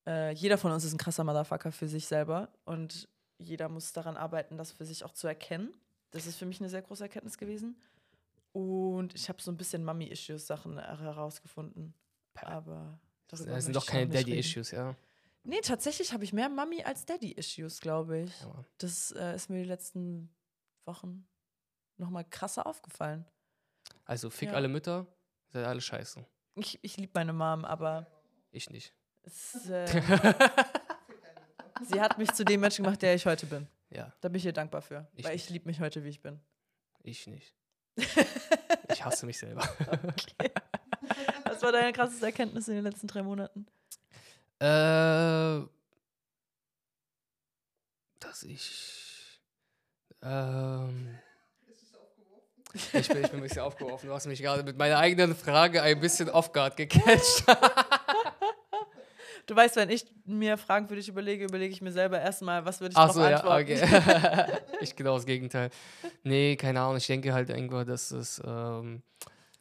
Äh, jeder von uns ist ein krasser Motherfucker für sich selber und jeder muss daran arbeiten, das für sich auch zu erkennen. Das ist für mich eine sehr große Erkenntnis gewesen. Und ich habe so ein bisschen Mummy-Issues-Sachen herausgefunden. Aber darüber das sind doch keine. Daddy-Issues, ja. Nee, tatsächlich habe ich mehr Mummy als Daddy-Issues, glaube ich. Ja. Das äh, ist mir die letzten Wochen nochmal krasser aufgefallen. Also fick Ja. alle Mütter, seid alle scheiße. Ich, ich liebe meine Mom, aber Ich nicht. es, äh, sie hat mich zu dem Menschen gemacht, der ich heute bin. Ja, Da bin ich ihr dankbar für. Ich weil nicht. ich liebe mich heute, wie ich bin. ich nicht. ich hasse mich selber. Was war deine krasseste Erkenntnis in den letzten drei Monaten? äh, dass ich. Ähm, ich bin, ich bin ein bisschen aufgeworfen. Du hast mich gerade mit meiner eigenen Frage ein bisschen off-guard gecatcht. Du weißt, wenn ich mir Fragen für dich überlege, überlege ich mir selber erstmal, was würde ich Ach so, ja, antworten. okay. ich genau das Gegenteil. Nee, keine Ahnung. Ich denke halt irgendwo, dass es. Ähm,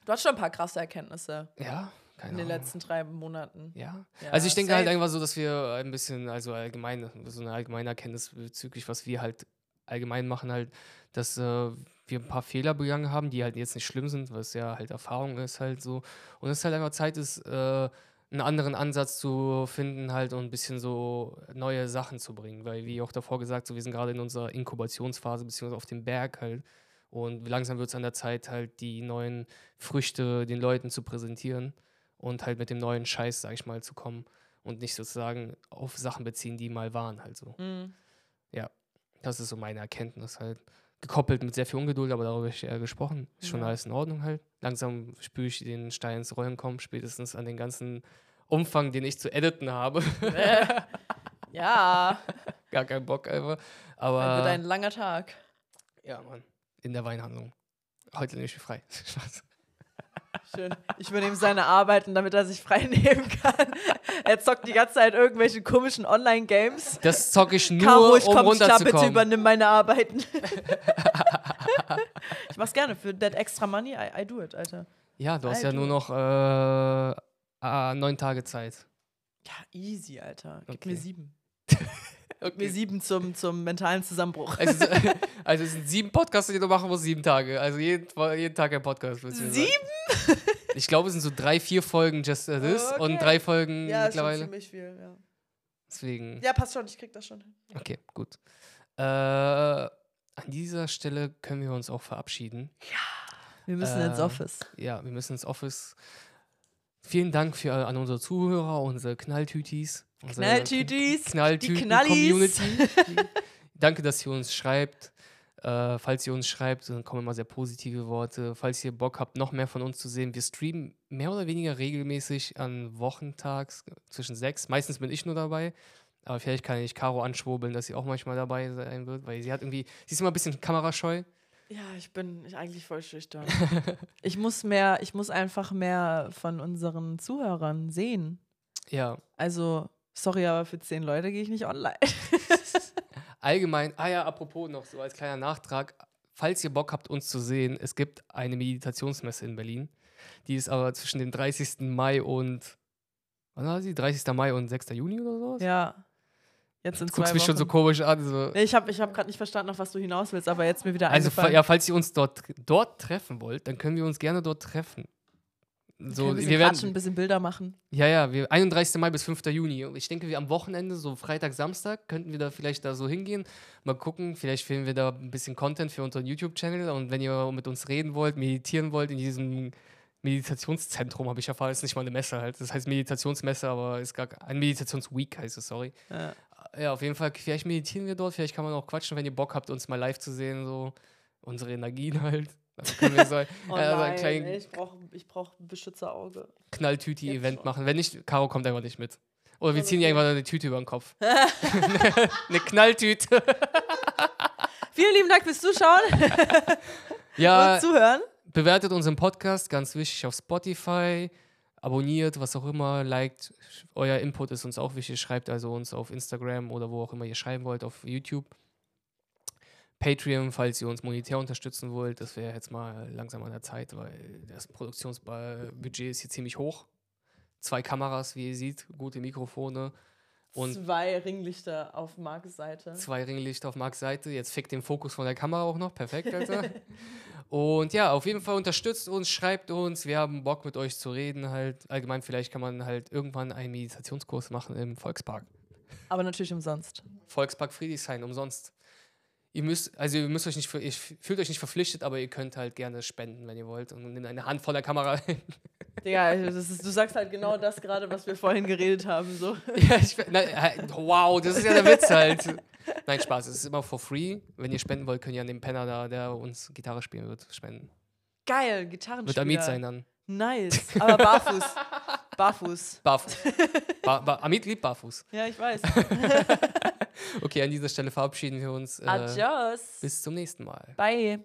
Du hast schon ein paar krasse Erkenntnisse ja, keine in den Ahnung. letzten drei Monaten. Ja. Ja, also ich denke halt safe. einfach so, dass wir ein bisschen, also allgemein, so eine allgemeine Erkenntnis bezüglich, was wir halt allgemein machen, halt, dass äh, wir ein paar Fehler begangen haben, die halt jetzt nicht schlimm sind, was ja halt Erfahrung ist halt so. Und es halt einfach Zeit ist, äh, einen anderen Ansatz zu finden halt und ein bisschen so neue Sachen zu bringen. Weil, wie auch davor gesagt, so wir sind gerade in unserer Inkubationsphase, beziehungsweise auf dem Berg halt. Und langsam wird es an der Zeit, halt die neuen Früchte den Leuten zu präsentieren und halt mit dem neuen Scheiß, sag ich mal, zu kommen und nicht sozusagen auf Sachen beziehen, die mal waren, halt so. Mhm. Das ist so meine Erkenntnis halt. Gekoppelt mit sehr viel Ungeduld, aber darüber habe ich ja gesprochen. Ist schon Ja. alles in Ordnung halt. Langsam spüre ich den Stein ins Rollen kommen, spätestens an den ganzen Umfang, den ich zu editen habe. Äh, ja, Gar keinen Bock einfach. dann wird Aber ein langer Tag. ja, Mann. In der Weinhandlung. Heute nehme ich mich frei. Spaß. Schön. Ich übernehme seine Arbeiten, damit er sich frei nehmen kann. Er zockt die ganze Zeit irgendwelche komischen Online-Games. Das zocke ich nur, Caro, ich um komm, klar, bitte runterzukommen. übernimm meine Arbeiten. ich mach's gerne. Für that extra money, I, I do it, Alter. Ja, du hast ja nur noch äh, ah, neun Tage Zeit. Ja, easy, Alter. Gib Okay. mir sieben. mir sieben zum, zum mentalen Zusammenbruch. Also, also es sind sieben Podcasts, die du machen musst, sieben Tage. Also jeden, jeden Tag ein Podcast. Sieben? Ich glaube, es sind so drei, vier Folgen Just uh, This Okay. und drei Folgen Ja, ist schon mittlerweile. ziemlich viel, ja. Deswegen. Ja, passt schon, ich krieg das schon hin. Okay, gut. Äh, an dieser Stelle können wir uns auch verabschieden. Wir müssen ins Äh, Office. Ja, wir müssen ins Office. Vielen Dank für, an unsere Zuhörer, unsere Knalltütis. unsere Knalltütis, die Knalltüten-Community. Knallis. Danke, dass ihr uns schreibt. Äh, falls ihr uns schreibt, dann kommen immer sehr positive Worte. Falls ihr Bock habt, noch mehr von uns zu sehen, wir streamen mehr oder weniger regelmäßig an Wochentags zwischen sechs. Meistens bin ich nur dabei. Aber vielleicht kann ich Caro anschwurbeln, dass sie auch manchmal dabei sein wird, weil sie hat irgendwie, sie ist immer ein bisschen kamerascheu. Ja, ich bin ich eigentlich voll schüchtern. ich muss mehr, ich muss einfach mehr von unseren Zuhörern sehen. Ja, Also, sorry, aber für zehn Leute gehe ich nicht online. allgemein, ah ja, apropos noch so als kleiner Nachtrag, falls ihr Bock habt, uns zu sehen, es gibt eine Meditationsmesse in Berlin. Die ist aber zwischen dem 30. Mai und, wann war sie? 30. Mai und 6. Juni oder sowas? ja. Jetzt in Du guckst mich schon so komisch an. So. Nee, ich habe ich hab gerade nicht verstanden, auf was du hinaus willst, aber jetzt mir wieder Also, ja, falls ihr uns dort, dort treffen wollt, dann können wir uns gerne dort treffen. So, bisschen wir quatschen, ein werden, bisschen Bilder machen. ja, ja, wir, 31. Mai bis 5. Juni. Ich denke, wir am Wochenende, so Freitag, Samstag, könnten wir da vielleicht da so hingehen. Mal gucken, vielleicht finden wir da ein bisschen Content für unseren YouTube-Channel. Und wenn ihr mit uns reden wollt, meditieren wollt, in diesem Meditationszentrum, habe ich erfahren, ist nicht mal eine Messe halt. Das heißt Meditationsmesse, aber ist gar ein Meditationsweek heißt es, sorry. Ja. Ja, auf jeden Fall, vielleicht meditieren wir dort, vielleicht kann man auch quatschen, wenn ihr Bock habt, uns mal live zu sehen, so unsere Energien halt. Können wir so Oh äh, so nein, ein kleinen ey, ich brauche ich brauch ein Beschützerauge. Knalltüti-Event machen. Wenn nicht, Caro kommt einfach nicht mit. Oder wir Ja, ziehen okay. irgendwann eine Tüte über den Kopf. eine Knalltüte. Vielen lieben Dank fürs Zuschauen Ja, und Zuhören. bewertet unseren Podcast, ganz wichtig, auf Spotify. Abonniert, was auch immer, liked. Euer Input ist uns auch wichtig. Schreibt also uns auf Instagram oder wo auch immer ihr schreiben wollt, auf YouTube. Patreon, falls ihr uns monetär unterstützen wollt. Das wäre jetzt mal langsam an der Zeit, weil das Produktionsbudget ist hier ziemlich hoch. Zwei Kameras, wie ihr seht, gute Mikrofone und Zwei Ringlichter auf Marks Seite. zwei Ringlichter auf Marks Seite. Jetzt fickt den Fokus von der Kamera auch noch. Perfekt, Alter. und ja, auf jeden Fall unterstützt uns, schreibt uns. Wir haben Bock mit euch zu reden. Halt allgemein, vielleicht kann man halt irgendwann einen Meditationskurs machen im Volkspark. Aber natürlich umsonst. Volkspark Friedrichshain, umsonst. Ihr müsst, also ihr müsst euch nicht, ihr fühlt euch nicht verpflichtet, aber ihr könnt halt gerne spenden, wenn ihr wollt. Und in eine Hand voller Kamera. Digga, das ist, du sagst halt genau das gerade, was wir vorhin geredet haben. So. ja, ich, nein, wow, das ist ja der Witz halt. Nein, Spaß, es ist immer for free. Wenn ihr spenden wollt, könnt ihr an den Penner da, der uns Gitarre spielen wird, spenden. Geil, Gitarrenspieler. Wird Amit sein dann. Nice. Aber barfuß. barfuß. Barfuß. Ba ba Amit liebt barfuß. Ja, ich weiß. Okay, an dieser Stelle verabschieden wir uns. Äh, Adios. bis zum nächsten Mal. Bye.